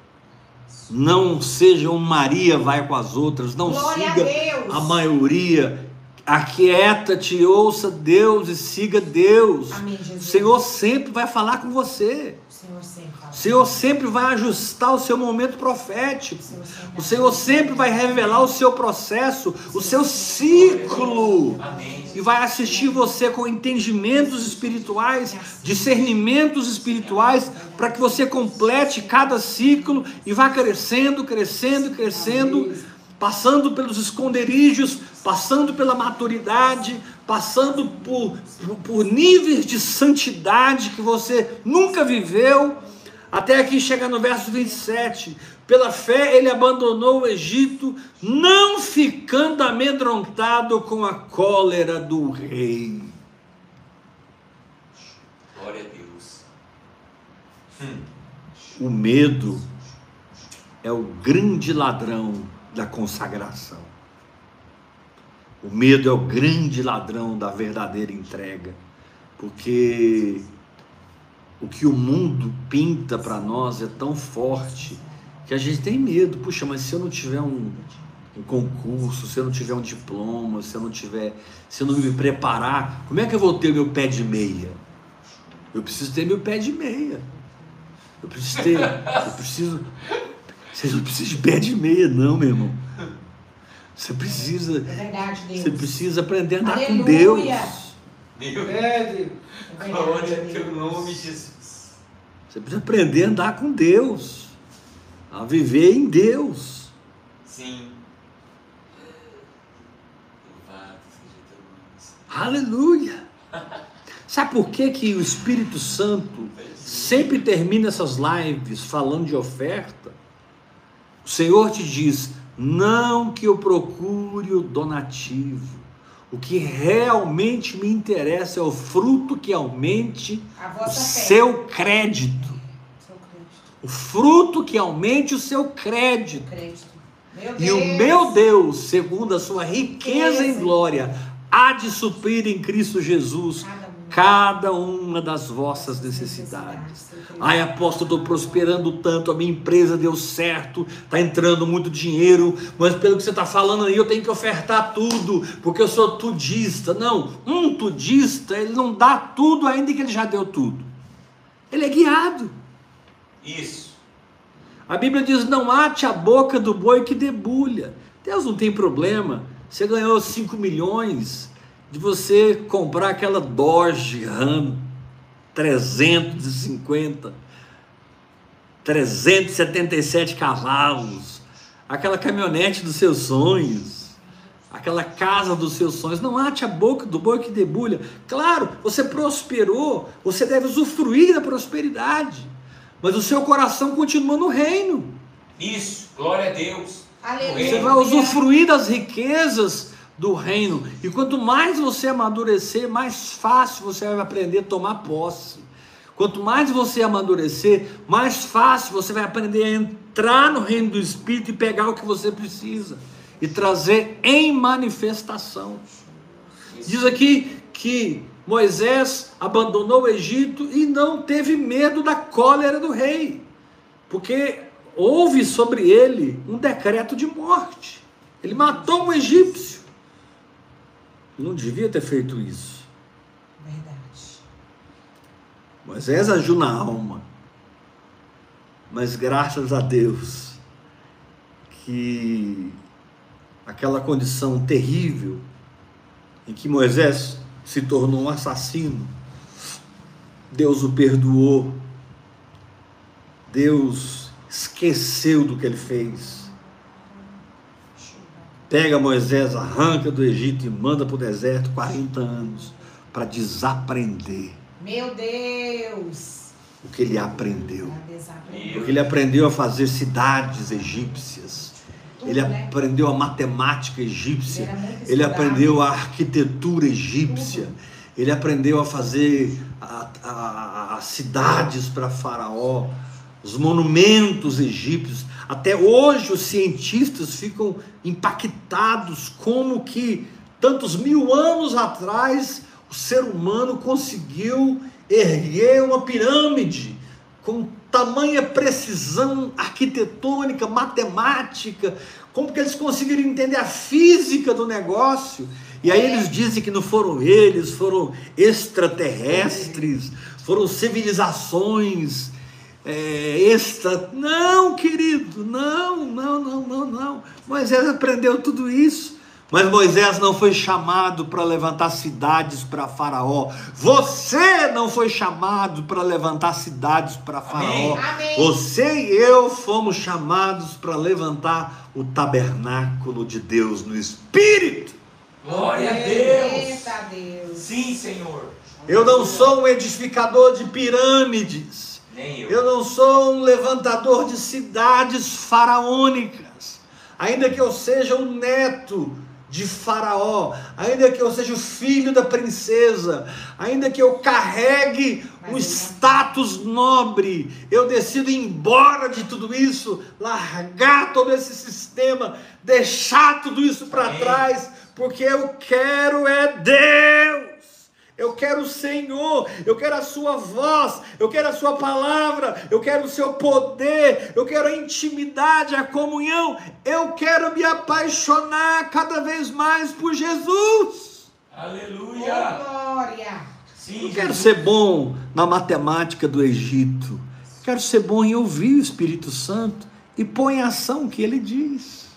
Não seja um Maria vai com as outras, não Glória a siga Deus. a maioria. Aquieta-te, ouça Deus e siga Deus. Amém, O. Senhor sempre vai falar com você. O Senhor sempre. O Senhor sempre vai ajustar o seu momento profético. O Senhor sempre, O Senhor sempre vai revelar o seu processo, o seu ciclo. Amém. E vai assistir você com entendimentos espirituais, discernimentos espirituais, para que você complete cada ciclo e vá crescendo, crescendo, crescendo, passando pelos esconderijos, passando pela maturidade, passando por, por, por níveis de santidade que você nunca viveu, até aqui chega no verso 27. Pela fé ele abandonou o Egito, não ficando amedrontado com a cólera do rei. Glória a Deus. O medo é o grande ladrão da consagração. O medo é o grande ladrão da verdadeira entrega, porque o que o mundo pinta para nós é tão forte que a gente tem medo. Puxa, mas se eu não tiver um, um concurso, se eu não tiver um diploma, se eu não tiver, se eu não me preparar, como é que eu vou ter meu pé de meia? Eu preciso ter meu pé de meia. Eu preciso ter, eu preciso. Você não precisa de pé de meia, não, meu irmão. Você precisa, É verdade, Deus. você precisa aprender a andar com Aleluia. Deus. Meu Pede. É verdade, Glória a Deus. teu nome, Jesus. Você precisa aprender a andar com Deus, a viver em Deus. Sim. Aleluia. Sabe por que, que o Espírito Santo sempre termina essas lives falando de oferta? O Senhor te diz: não que eu procure o donativo. O que realmente me interessa é o fruto que aumente o seu crédito. Seu o fruto que aumente o seu crédito. Crédito. E o meu Deus, segundo a sua riqueza em Riqueza. glória, há de suprir em Cristo Jesus Cada cada uma. das vossas necessidades. Necessidades. Ai, apóstolo, estou prosperando tanto, a minha empresa deu certo, está entrando muito dinheiro, mas pelo que você está falando aí, eu tenho que ofertar tudo, porque eu sou tudista. Não, um tudista, ele não dá tudo ainda que ele já deu tudo. Ele é guiado. Isso. A Bíblia diz: não ate a boca do boi que debulha. Deus não tem problema. Você ganhou 5 milhões de você comprar aquela Dodge Ram 350, 377 cavalos, aquela caminhonete dos seus sonhos, aquela casa dos seus sonhos. Não ate a boca do boi que debulha. Claro, você prosperou, você deve usufruir da prosperidade, mas o seu coração continua no reino. Isso. Glória a Deus. Aleluia. Você vai usufruir das riquezas do reino. E quanto mais você amadurecer, mais fácil você vai aprender a tomar posse. Quanto mais você amadurecer, mais fácil você vai aprender a entrar no reino do Espírito e pegar o que você precisa e trazer em manifestação. Diz aqui que Moisés abandonou o Egito e não teve medo da cólera do rei, porque houve sobre ele um decreto de morte. Ele matou um egípcio. Não devia ter feito isso. Verdade. Moisés agiu na alma, mas graças a Deus que aquela condição terrível em que Moisés se tornou um assassino, Deus o perdoou, Deus esqueceu do que ele fez. Pega Moisés, arranca do Egito e manda para o deserto 40 anos para desaprender Meu Deus. o que ele aprendeu. Porque ele aprendeu a fazer cidades egípcias. Tudo, Ele né? aprendeu a matemática egípcia. Ele aprendeu a arquitetura egípcia. Tudo. Ele aprendeu a fazer a- a- a- as cidades para Faraó, os monumentos egípcios. Até hoje os cientistas ficam impactados como que tantos mil anos atrás o ser humano conseguiu erguer uma pirâmide com tamanha precisão arquitetônica, matemática, como que eles conseguiram entender a física do negócio. E aí eles dizem que não foram eles, foram extraterrestres, foram civilizações é, extra. Não, querido, não, não, não, não, não. Moisés aprendeu tudo isso. Mas Moisés não foi chamado para levantar cidades para Faraó. Você não foi chamado para levantar cidades para Faraó. Amém. Você e eu fomos chamados para levantar o tabernáculo de Deus no Espírito. Glória a Deus. Eita Deus. Sim, Senhor. Eu não sou um edificador de pirâmides. Nem eu. Eu não sou um levantador de cidades faraônicas. Ainda que eu seja um neto de Faraó, ainda que eu seja o filho da princesa, ainda que eu carregue Mas um status nobre, eu decido ir embora de tudo isso, largar todo esse sistema, deixar tudo isso para trás, porque eu quero é Deus. Eu quero o Senhor, eu quero a Sua voz, eu quero a Sua palavra, eu quero o Seu poder, eu quero a intimidade, a comunhão, eu quero me apaixonar cada vez mais por Jesus. Oh, Aleluia. glória. Sim, Eu quero ser bom na matemática do Egito, quero ser bom em ouvir o Espírito Santo e pôr em ação o que ele diz.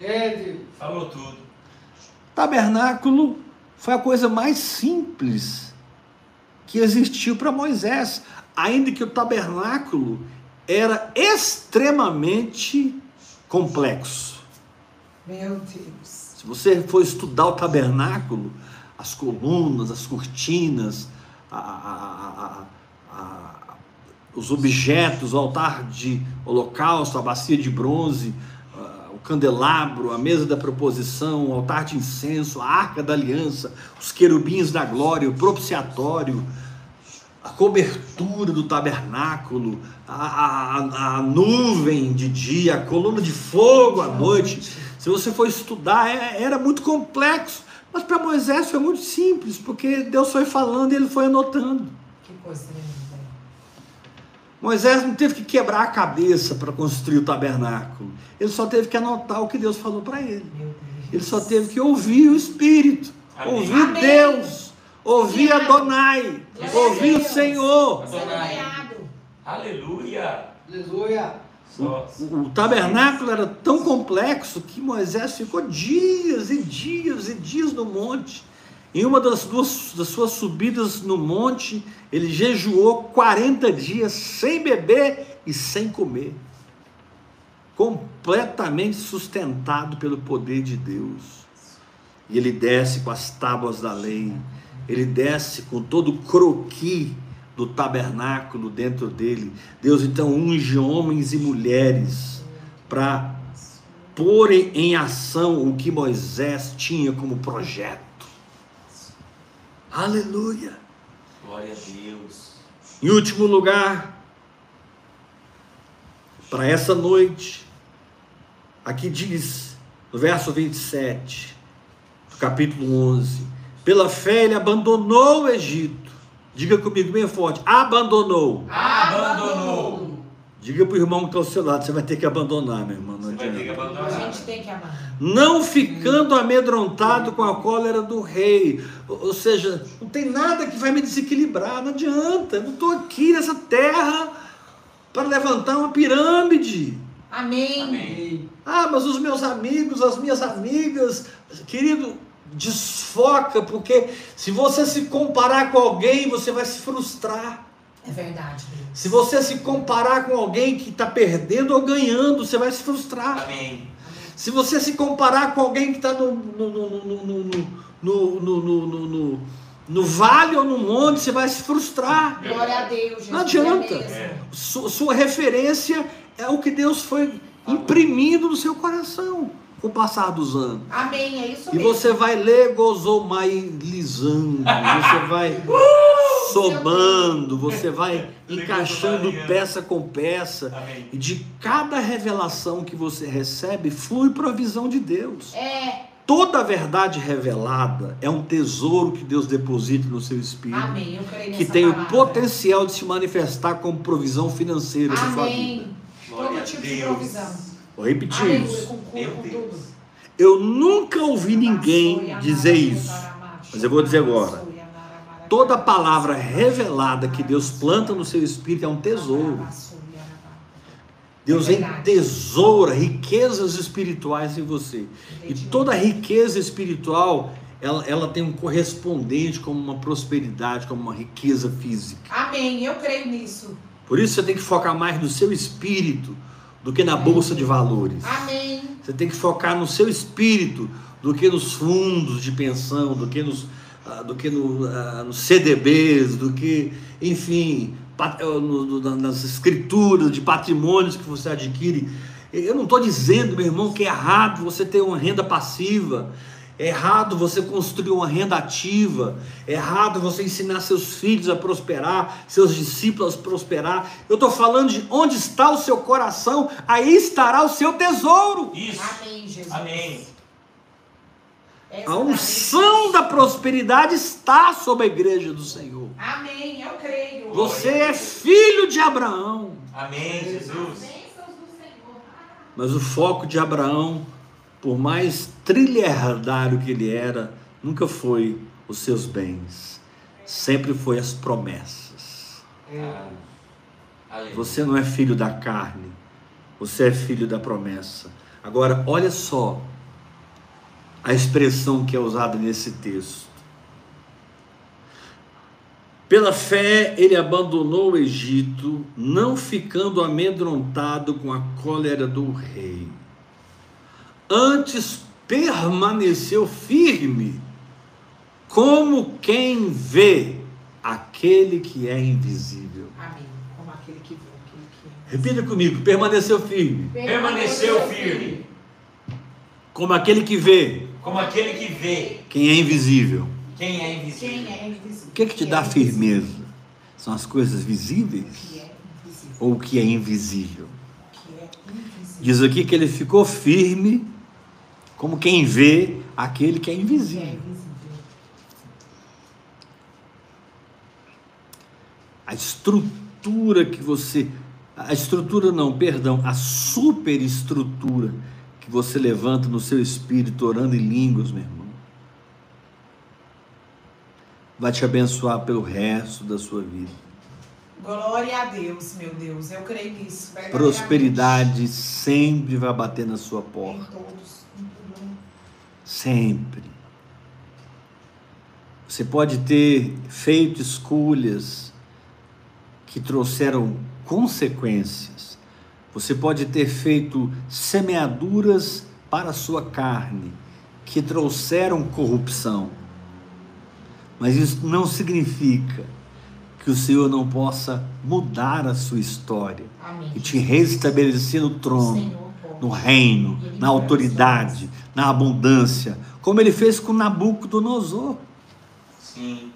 É Deus. Falou tudo. Tabernáculo foi a coisa mais simples que existiu para Moisés, ainda que o tabernáculo era extremamente complexo. Meu Deus. Se você for estudar o tabernáculo, as colunas, as cortinas, a- a- a- os objetos, o altar de holocausto, a bacia de bronze, candelabro, a mesa da proposição, o altar de incenso, a arca da aliança, os querubins da glória, o propiciatório, a cobertura do tabernáculo, a, a, a nuvem de dia, a coluna de fogo à noite. Se você for estudar, é- era muito complexo. Mas para Moisés foi muito simples, porque Deus foi falando e ele foi anotando. Que coisa linda. Moisés não teve que quebrar a cabeça para construir o tabernáculo. Ele só teve que anotar o que Deus falou para ele. Ele só teve que ouvir o Espírito, Amém. ouvir Amém. Deus, ouvir Adonai, Glória a ouvir o. Senhor. Ganhado. Aleluia. Aleluia. O, o tabernáculo era tão complexo que Moisés ficou dias e dias e dias no monte. Em uma das, duas, das suas subidas no monte, ele jejuou 40 dias sem beber e sem comer. Completamente sustentado pelo poder de Deus. E ele desce com as tábuas da lei, ele desce com todo o croqui do tabernáculo dentro dele. Deus então unge homens e mulheres para porem em ação o que Moisés tinha como projeto. Aleluia! Glória a Deus. Em último lugar, para essa noite, aqui diz, no verso 27, do capítulo 11: Pela fé ele abandonou o Egito. Diga comigo bem forte: abandonou. Abandonou. Diga para o irmão que está ao seu lado: você vai ter que abandonar, meu irmão. Não Você vai ter que abandonar. Gente tem que amar. Não ficando amedrontado com a cólera do rei. Ou ou seja, não tem nada que vai me desequilibrar, não adianta. Eu não estou aqui nessa terra para levantar uma pirâmide. Amém. Amém. Ah, mas os meus amigos, as minhas amigas, querido, desfoca, porque se você se comparar com alguém, você vai se frustrar. É verdade, Deus. Se você se comparar com alguém que está perdendo ou ganhando, você vai se frustrar. Amém. Se você se comparar com alguém que está no, no, no, no, vale ou no monte, você vai se frustrar. Glória a Deus. Não adianta. Sua referência é o que Deus foi imprimindo no seu coração com o passar dos anos. Amém, é isso e mesmo. E você vai ler, gozou mais lisando. Você vai. Uh! Somando, você vai encaixando peça com peça. Amém. E de cada revelação que você recebe, flui provisão de Deus. É, Toda a verdade revelada é um tesouro que Deus deposita no seu espírito, amém. Eu creio que tem o palavra. potencial de se manifestar como provisão financeira na sua vida. Amém. Glória Todo a tipo de provisão. Vou repetir isso. Eu nunca ouvi ninguém dizer isso. Mas eu vou dizer agora. Toda palavra revelada que Deus planta no seu espírito é um tesouro. Deus entesoura riquezas espirituais em você. E toda riqueza espiritual, ela, ela tem um correspondente como uma prosperidade, como uma riqueza física. Amém, eu creio nisso. Por isso você tem que focar mais no seu espírito do que na bolsa de valores. Amém. Você tem que focar no seu espírito do que nos fundos de pensão, do que nos, do que no, ah, nos CDBs, do que, enfim, pat- eh, no- no- nas escrituras de patrimônios que você adquire. Eu não estou dizendo, meu irmão, que é errado você ter uma renda passiva. É errado você construir uma renda ativa. É errado você ensinar seus filhos a prosperar, seus discípulos a prosperar. Eu estou falando de onde está o seu coração, aí estará o seu tesouro. Isso. Amém, Jesus. Amém. A unção da prosperidade está sobre a igreja do Senhor. Amém, eu creio. Você é filho de Abraão, Amém, Jesus. Bênçãos do Senhor. mas o foco de Abraão, por mais trilhardário que ele era, nunca foi os seus bens, sempre foi as promessas. Ah. Você não é filho da carne, você é filho da promessa. Agora, olha só a expressão que é usada nesse texto. Pela fé, ele abandonou o Egito, não ficando amedrontado com a cólera do rei. Antes permaneceu firme, como quem vê aquele que é invisível. Amém. Como aquele que vê, aquele que Repita comigo, permaneceu firme, Permaneceu firme, como aquele que vê como aquele que vê quem é invisível. quem é Quem invisível. é invisível? O que, que te Quem dá é firmeza? São as coisas visíveis que é invisível. ou o que é invisível? Que é invisível. Diz aqui que ele ficou firme, como quem vê aquele que é é invisível. invisível. A estrutura que você. A estrutura não, perdão, a superestrutura que você levanta no seu espírito orando em línguas, meu irmão. Vai te abençoar pelo resto da sua vida. Glória a Deus, meu Deus. Eu creio nisso. Prosperidade sempre vai bater na sua Em porta. todos. Em tudo. Sempre. Você pode ter feito escolhas que trouxeram consequências. Você pode ter feito semeaduras para a sua carne que trouxeram corrupção. Mas isso não significa que o Senhor não possa mudar a sua história Amém. e te restabelecer no trono Senhor, no reino, na autoridade, na abundância, como ele fez com Nabucodonosor. Sim.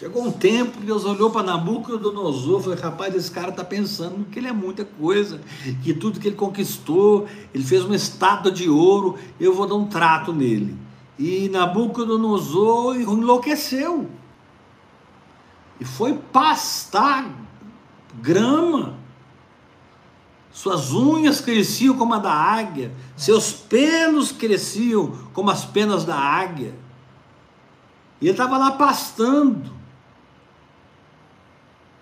Chegou um tempo que Deus olhou para Nabucodonosor e falou: rapaz, esse cara está pensando que ele é muita coisa, que tudo que ele conquistou, ele fez uma estátua de ouro, eu vou dar um trato nele. E Nabucodonosor enlouqueceu e foi pastar grama. Suas unhas cresciam como a da águia, seus pelos cresciam como as penas da águia. E ele estava lá pastando.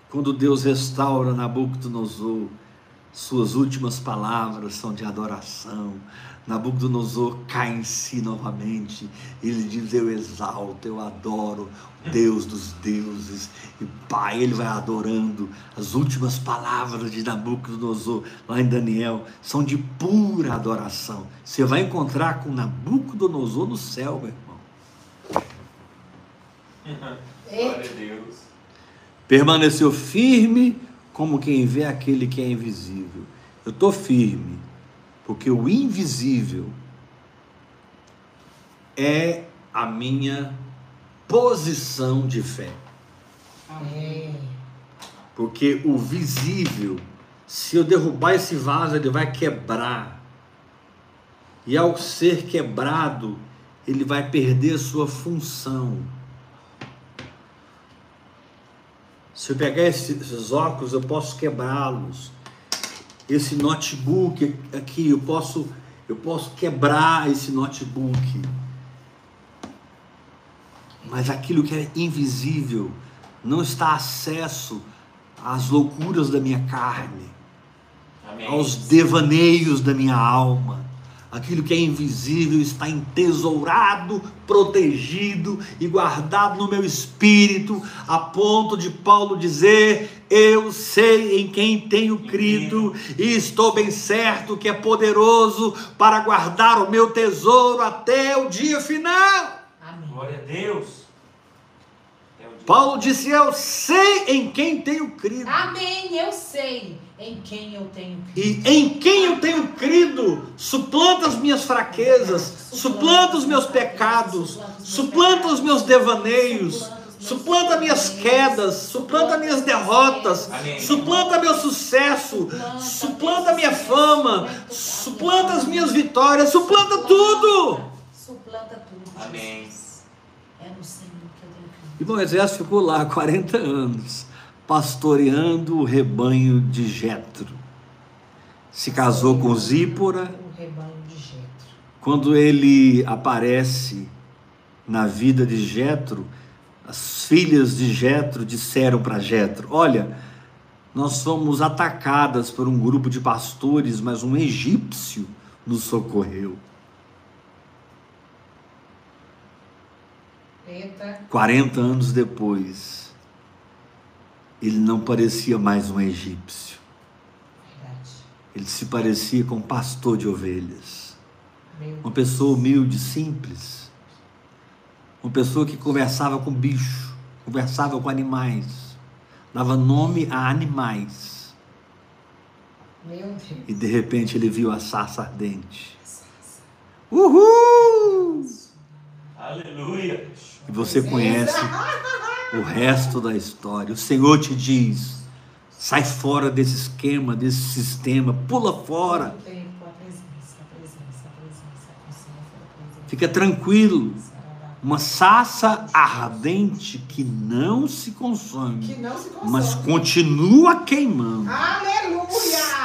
Quando Deus restaura Nabucodonosor, suas últimas palavras são de adoração. Nabucodonosor cai em si novamente. Ele diz: Eu exalto, eu adoro Deus dos deuses. E Pai, ele vai adorando. As últimas palavras de Nabucodonosor, lá em Daniel, são de pura adoração. Você vai encontrar com Nabucodonosor no céu, meu irmão. Glória a Deus. Permaneceu firme como quem vê aquele que é invisível. Eu estou firme, porque o invisível é a minha posição de fé. Amém. Porque o visível, se eu derrubar esse vaso, ele vai quebrar. E ao ser quebrado, ele vai perder sua função. Se eu pegar esses, óculos, eu posso quebrá-los. Esse notebook aqui, eu posso, eu posso quebrar esse notebook. Mas aquilo que é invisível não está acesso às loucuras da minha carne, Amém. aos devaneios da minha alma. Aquilo que é invisível está entesourado, protegido e guardado no meu espírito, a ponto de Paulo dizer: Eu sei em quem tenho crido e estou bem certo que é poderoso para guardar o meu tesouro até o dia final. Amém. Glória a Deus. É o dia. Paulo disse: Eu sei em quem tenho crido. Amém. Eu sei em quem eu tenho crido. E em quem eu tenho crido, suplanta as minhas fraquezas, suplanta os meus pecados, suplanta os meus devaneios, suplanta minhas quedas, suplanta minhas derrotas, suplanta meu sucesso, suplanta minha fama, suplanta as minhas vitórias, suplanta tudo. Suplanta tudo. Amém. É no Senhor que eu tenho crido. E Moisés ficou lá 40 anos, pastoreando o rebanho de Jetro. Se casou com Zípora. Quando ele aparece na vida de Jetro, as filhas de Jetro disseram para Jetro: "Olha, nós fomos atacadas por um grupo de pastores, mas um egípcio nos socorreu." Eita. 40 anos depois, ele não parecia mais um egípcio. Verdade. Ele se parecia com um pastor de ovelhas. Uma pessoa humilde, simples. Uma pessoa que conversava com bicho, conversava com animais, dava nome a animais. Meu Deus. E de repente ele viu a sarça ardente. Uhul! Aleluia. E você conhece o resto da história. O Senhor te diz: sai fora desse esquema, desse sistema, pula fora. Fica tranquilo. Uma sassa ardente que não se consome, mas continua queimando. Aleluia!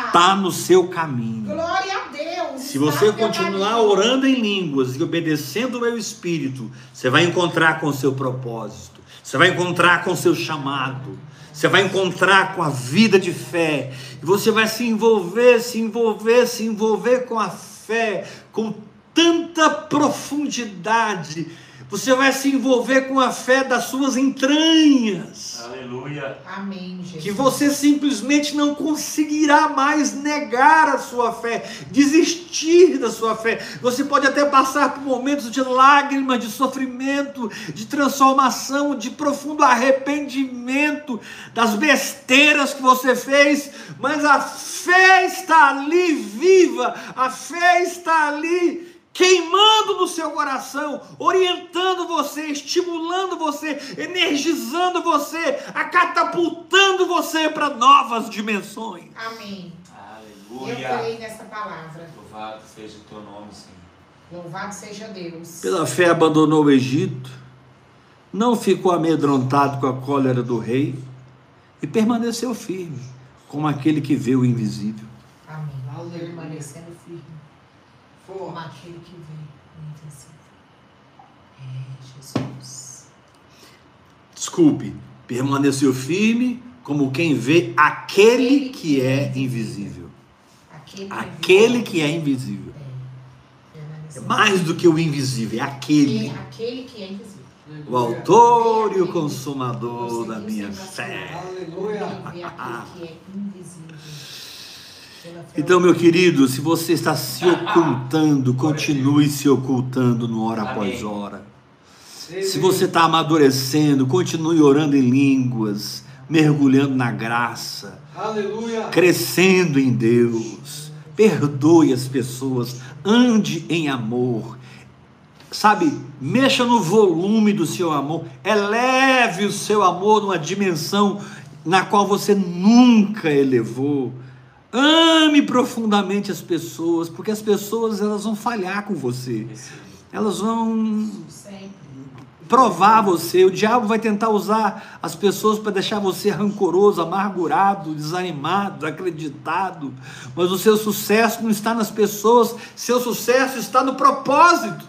Está no seu caminho. Glória a Deus! Se você continuar orando em línguas e obedecendo o meu espírito, você vai encontrar com o seu propósito, você vai encontrar com o seu chamado, você vai encontrar com a vida de fé, e você vai se envolver, se envolver, se envolver com a fé, com tanta profundidade. Você vai se envolver com a fé das suas entranhas Aleluia. Amém, Jesus. que você simplesmente não conseguirá mais negar a sua fé, desistir da sua fé. Você pode até passar por momentos de lágrimas, de sofrimento, de transformação, de profundo arrependimento das besteiras que você fez, mas a fé está ali viva, a fé está ali queimando no seu coração, orientando você, estimulando você, energizando você, catapultando você para novas dimensões. Amém. Eu Aleluia. creio nessa palavra. Louvado seja o teu nome, Senhor. Louvado seja Deus. Pela fé abandonou o Egito, não ficou amedrontado com a cólera do rei e permaneceu firme, como aquele que vê o invisível. Amém. Aleluia. Permanecendo firme Forte. aquele que vê o invisível. É, Jesus. Desculpe, permaneceu firme como quem vê aquele que é invisível. Aquele que, Aquele que é invisível. É Permaneceu mais do que o invisível, é aquele. É aquele que é invisível. O autor e o consumador da minha fé. Aleluia. Ele vê aquele que é invisível. Pela fé Então, meu querido, se você está se ocultando, continue se ocultando no hora após hora. Se você está amadurecendo, continue orando em línguas, mergulhando na graça, crescendo em Deus. Perdoe as pessoas, ande em amor. Sabe, mexa no volume do seu amor, eleve o seu amor numa dimensão na qual você nunca elevou. Ame profundamente as pessoas, porque as pessoas elas vão falhar com você. Elas vão provar você. O diabo vai tentar usar as pessoas para deixar você rancoroso, amargurado, desanimado, desacreditado. Mas o seu sucesso não está nas pessoas, seu sucesso está no propósito.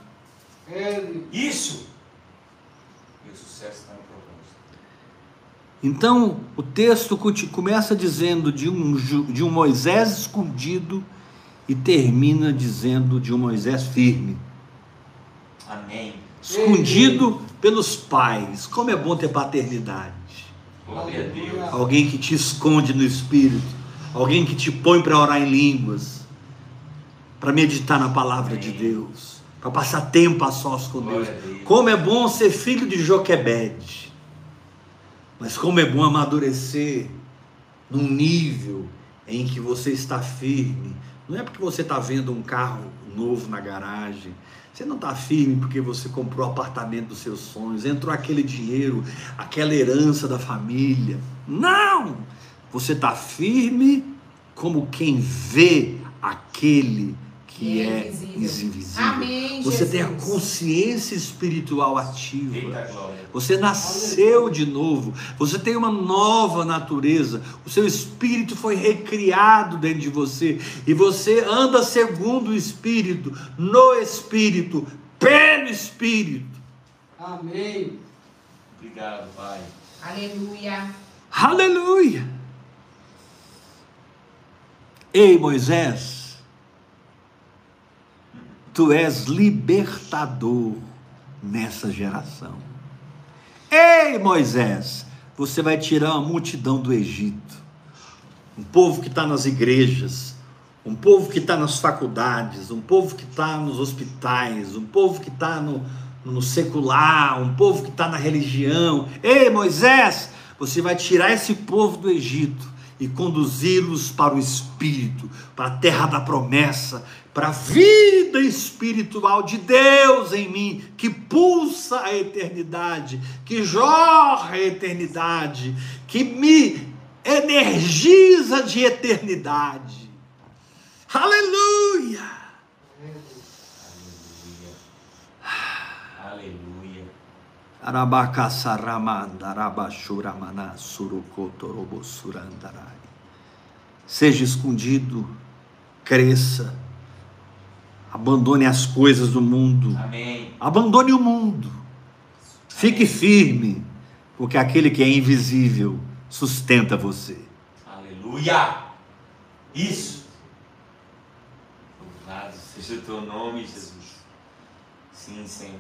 Ele. Isso. E o sucesso está no propósito. Então, o texto começa dizendo de um, de um Moisés escondido e termina dizendo de um Moisés firme. Amém. Escondido pelos pais. Como é bom ter paternidade. Glória a Deus. alguém que te esconde no espírito, alguém que te põe para orar em línguas, para meditar na palavra de Deus, para passar tempo a sós com. Glória Deus. Como é bom ser filho de Joquebede, mas como é bom amadurecer num nível em que você está firme. Não é porque você está vendo um carro novo na garagem. Você não está firme porque você comprou o apartamento dos seus sonhos, entrou aquele dinheiro, aquela herança da família. Não! Você está firme como quem vê aquele que é invisível. Amém, Você tem a Jesus. consciência espiritual ativa. Eita. Você nasceu de novo, você tem uma nova natureza, o seu espírito foi recriado dentro de você e você anda segundo o espírito, no espírito, pelo espírito. Amém. Obrigado, Pai. Aleluia. Aleluia! Ei, Moisés, tu és libertador nessa geração. Ei, Moisés, você vai tirar uma multidão do Egito, um povo que está nas igrejas, um povo que está nas faculdades, um povo que está nos hospitais, um povo que está no, no secular, um povo que está na religião. Ei, Moisés, você vai tirar esse povo do Egito e conduzi-los para o Espírito, para a terra da promessa, para a vida espiritual de Deus em mim, que pulsa a eternidade, que jorra a eternidade, que me energiza de eternidade. Aleluia! Aleluia. Surucotorobosurandarai. Seja escondido, cresça, abandone as coisas do mundo, Amém. abandone o mundo, fique firme, porque aquele que é invisível sustenta você. Aleluia. Isso. Louvado seja o teu nome, Jesus. Sim, Senhor.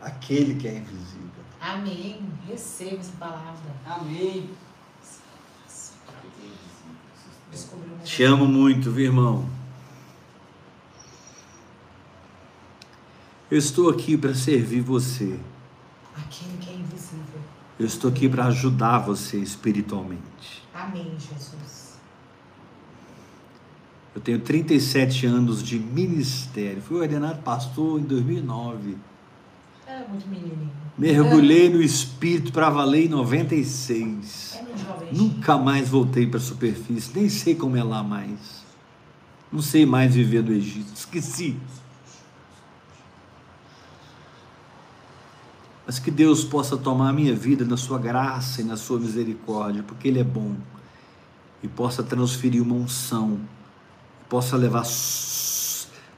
Aquele que é invisível. Amém. Receba essa palavra. Amém. Te amo muito, viu, irmão. Eu estou aqui para servir você. Aquele que é invisível. Eu estou aqui para ajudar você espiritualmente. Amém, Jesus. Eu tenho 37 anos de ministério. Fui ordenado pastor em 2009. É muito menininho. Mergulhei no espírito para valer em 96. É muito jovem. Nunca mais voltei para a superfície. Nem sei como é lá mais. Não sei mais viver no Egito. Esqueci. Mas que Deus possa tomar a minha vida na sua graça e na sua misericórdia, porque Ele é bom. E possa transferir uma unção, possa levar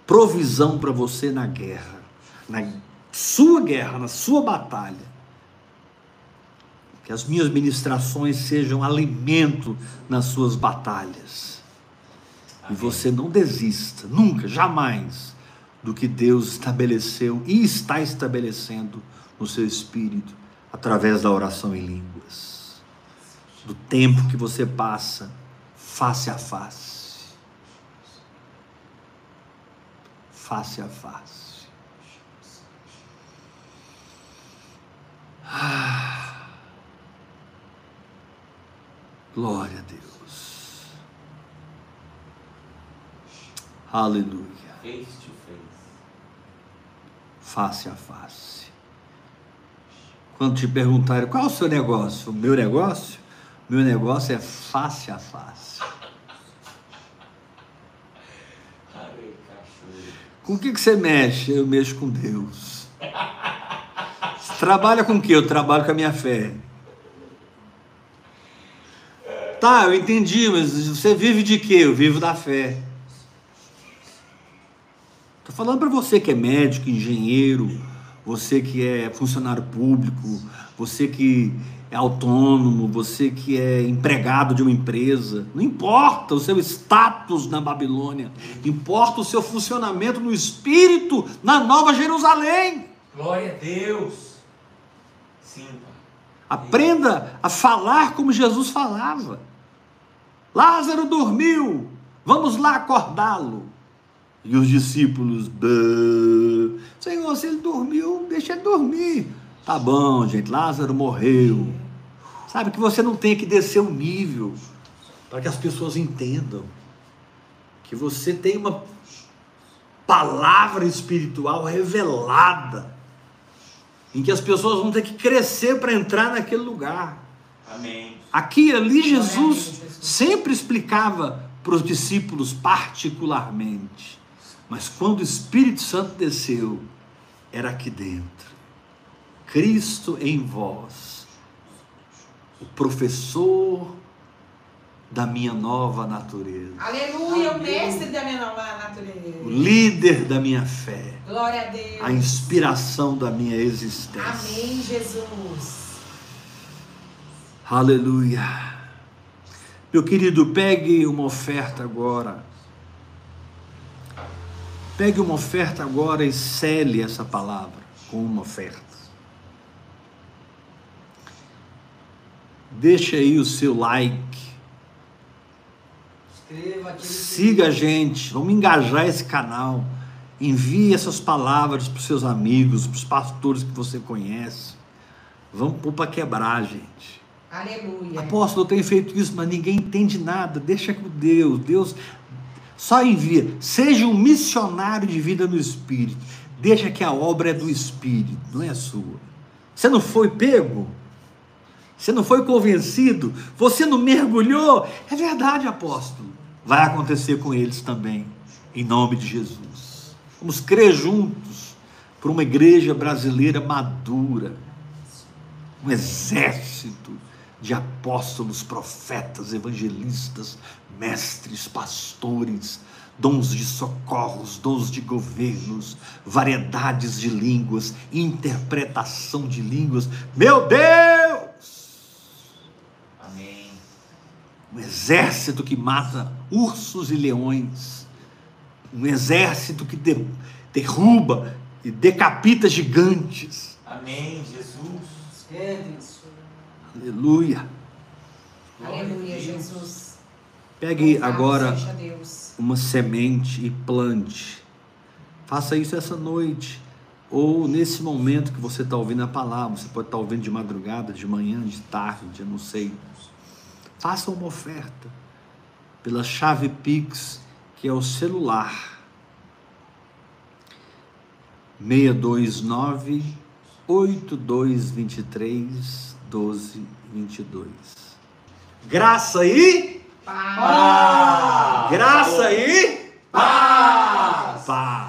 provisão para você na guerra, na sua guerra, na sua batalha. Que as minhas ministrações sejam alimento nas suas batalhas. E Amém. você não desista, nunca, jamais, do que Deus estabeleceu e está estabelecendo no seu espírito através da oração em línguas. Do tempo que você passa face a face. Face a face. Ah. Glória a Deus. Aleluia. Face to face. Face a face. Quando te perguntarem qual é o seu negócio, o meu negócio, meu negócio é face a face. Com o que, que você mexe? Eu mexo com Deus. Trabalha com o que? Eu trabalho com a minha fé. Tá, eu entendi, mas você vive de quê? Eu vivo da fé. Tô falando para você que é médico, engenheiro, você que é funcionário público, você que é autônomo, você que é empregado de uma empresa. Não importa o seu status na Babilônia, importa o seu funcionamento no espírito na Nova Jerusalém. Glória a Deus. Sim. Aprenda a falar como Jesus falava. Lázaro dormiu, vamos lá acordá-lo. E os discípulos, "Bã. Senhor, se ele dormiu, deixa ele dormir. Tá bom, gente, Lázaro morreu. Sabe que você não tem que descer o nível para que as pessoas entendam que você tem uma palavra espiritual revelada em que as pessoas vão ter que crescer para entrar naquele lugar. Amém. Aqui e ali Jesus. sempre explicava para os discípulos particularmente. Mas quando o Espírito Santo desceu, era aqui dentro. Cristo em vós, o professor da minha nova natureza, Aleluia, o mestre da minha nova o natureza. líder da minha fé, Glória a Deus. a inspiração da minha existência. Amém, Jesus. Aleluia. Meu querido, pegue uma oferta agora. Pegue uma oferta agora e cele essa palavra com uma oferta. Deixa aí o seu like. Aqui. Siga a gente. Vamos engajar esse canal. Envie essas palavras para os seus amigos, para os pastores que você conhece. Vamos pôr para quebrar, gente. Aleluia. Apóstolo, eu tenho feito isso, mas ninguém entende nada. Deixa com Deus. Deus só envia. Seja um missionário de vida no Espírito. Deixa que a obra é do Espírito, não é sua. Você não foi pego? Você não foi convencido? Você não mergulhou? É verdade, apóstolo. Vai acontecer com eles também, em nome de Jesus. Vamos crer juntos por uma igreja brasileira madura, um exército de apóstolos, profetas, evangelistas, mestres, pastores, dons de socorros, dons de governos, variedades de línguas, interpretação de línguas. Meu Deus! Amém. Um exército que mata ursos e leões, um exército que de- derruba e decapita gigantes. Amém, Jesus. Rede. Aleluia. Aleluia, Jesus. Pegue Louvado agora uma semente e plante. Faça isso essa noite. Ou nesse momento que você está ouvindo a palavra. Você pode estar ouvindo de madrugada, de manhã, de tarde, eu não sei faça uma oferta pela chave Pix, que é o celular 629 8223 1222. Graça e paz. Graça e paz. paz.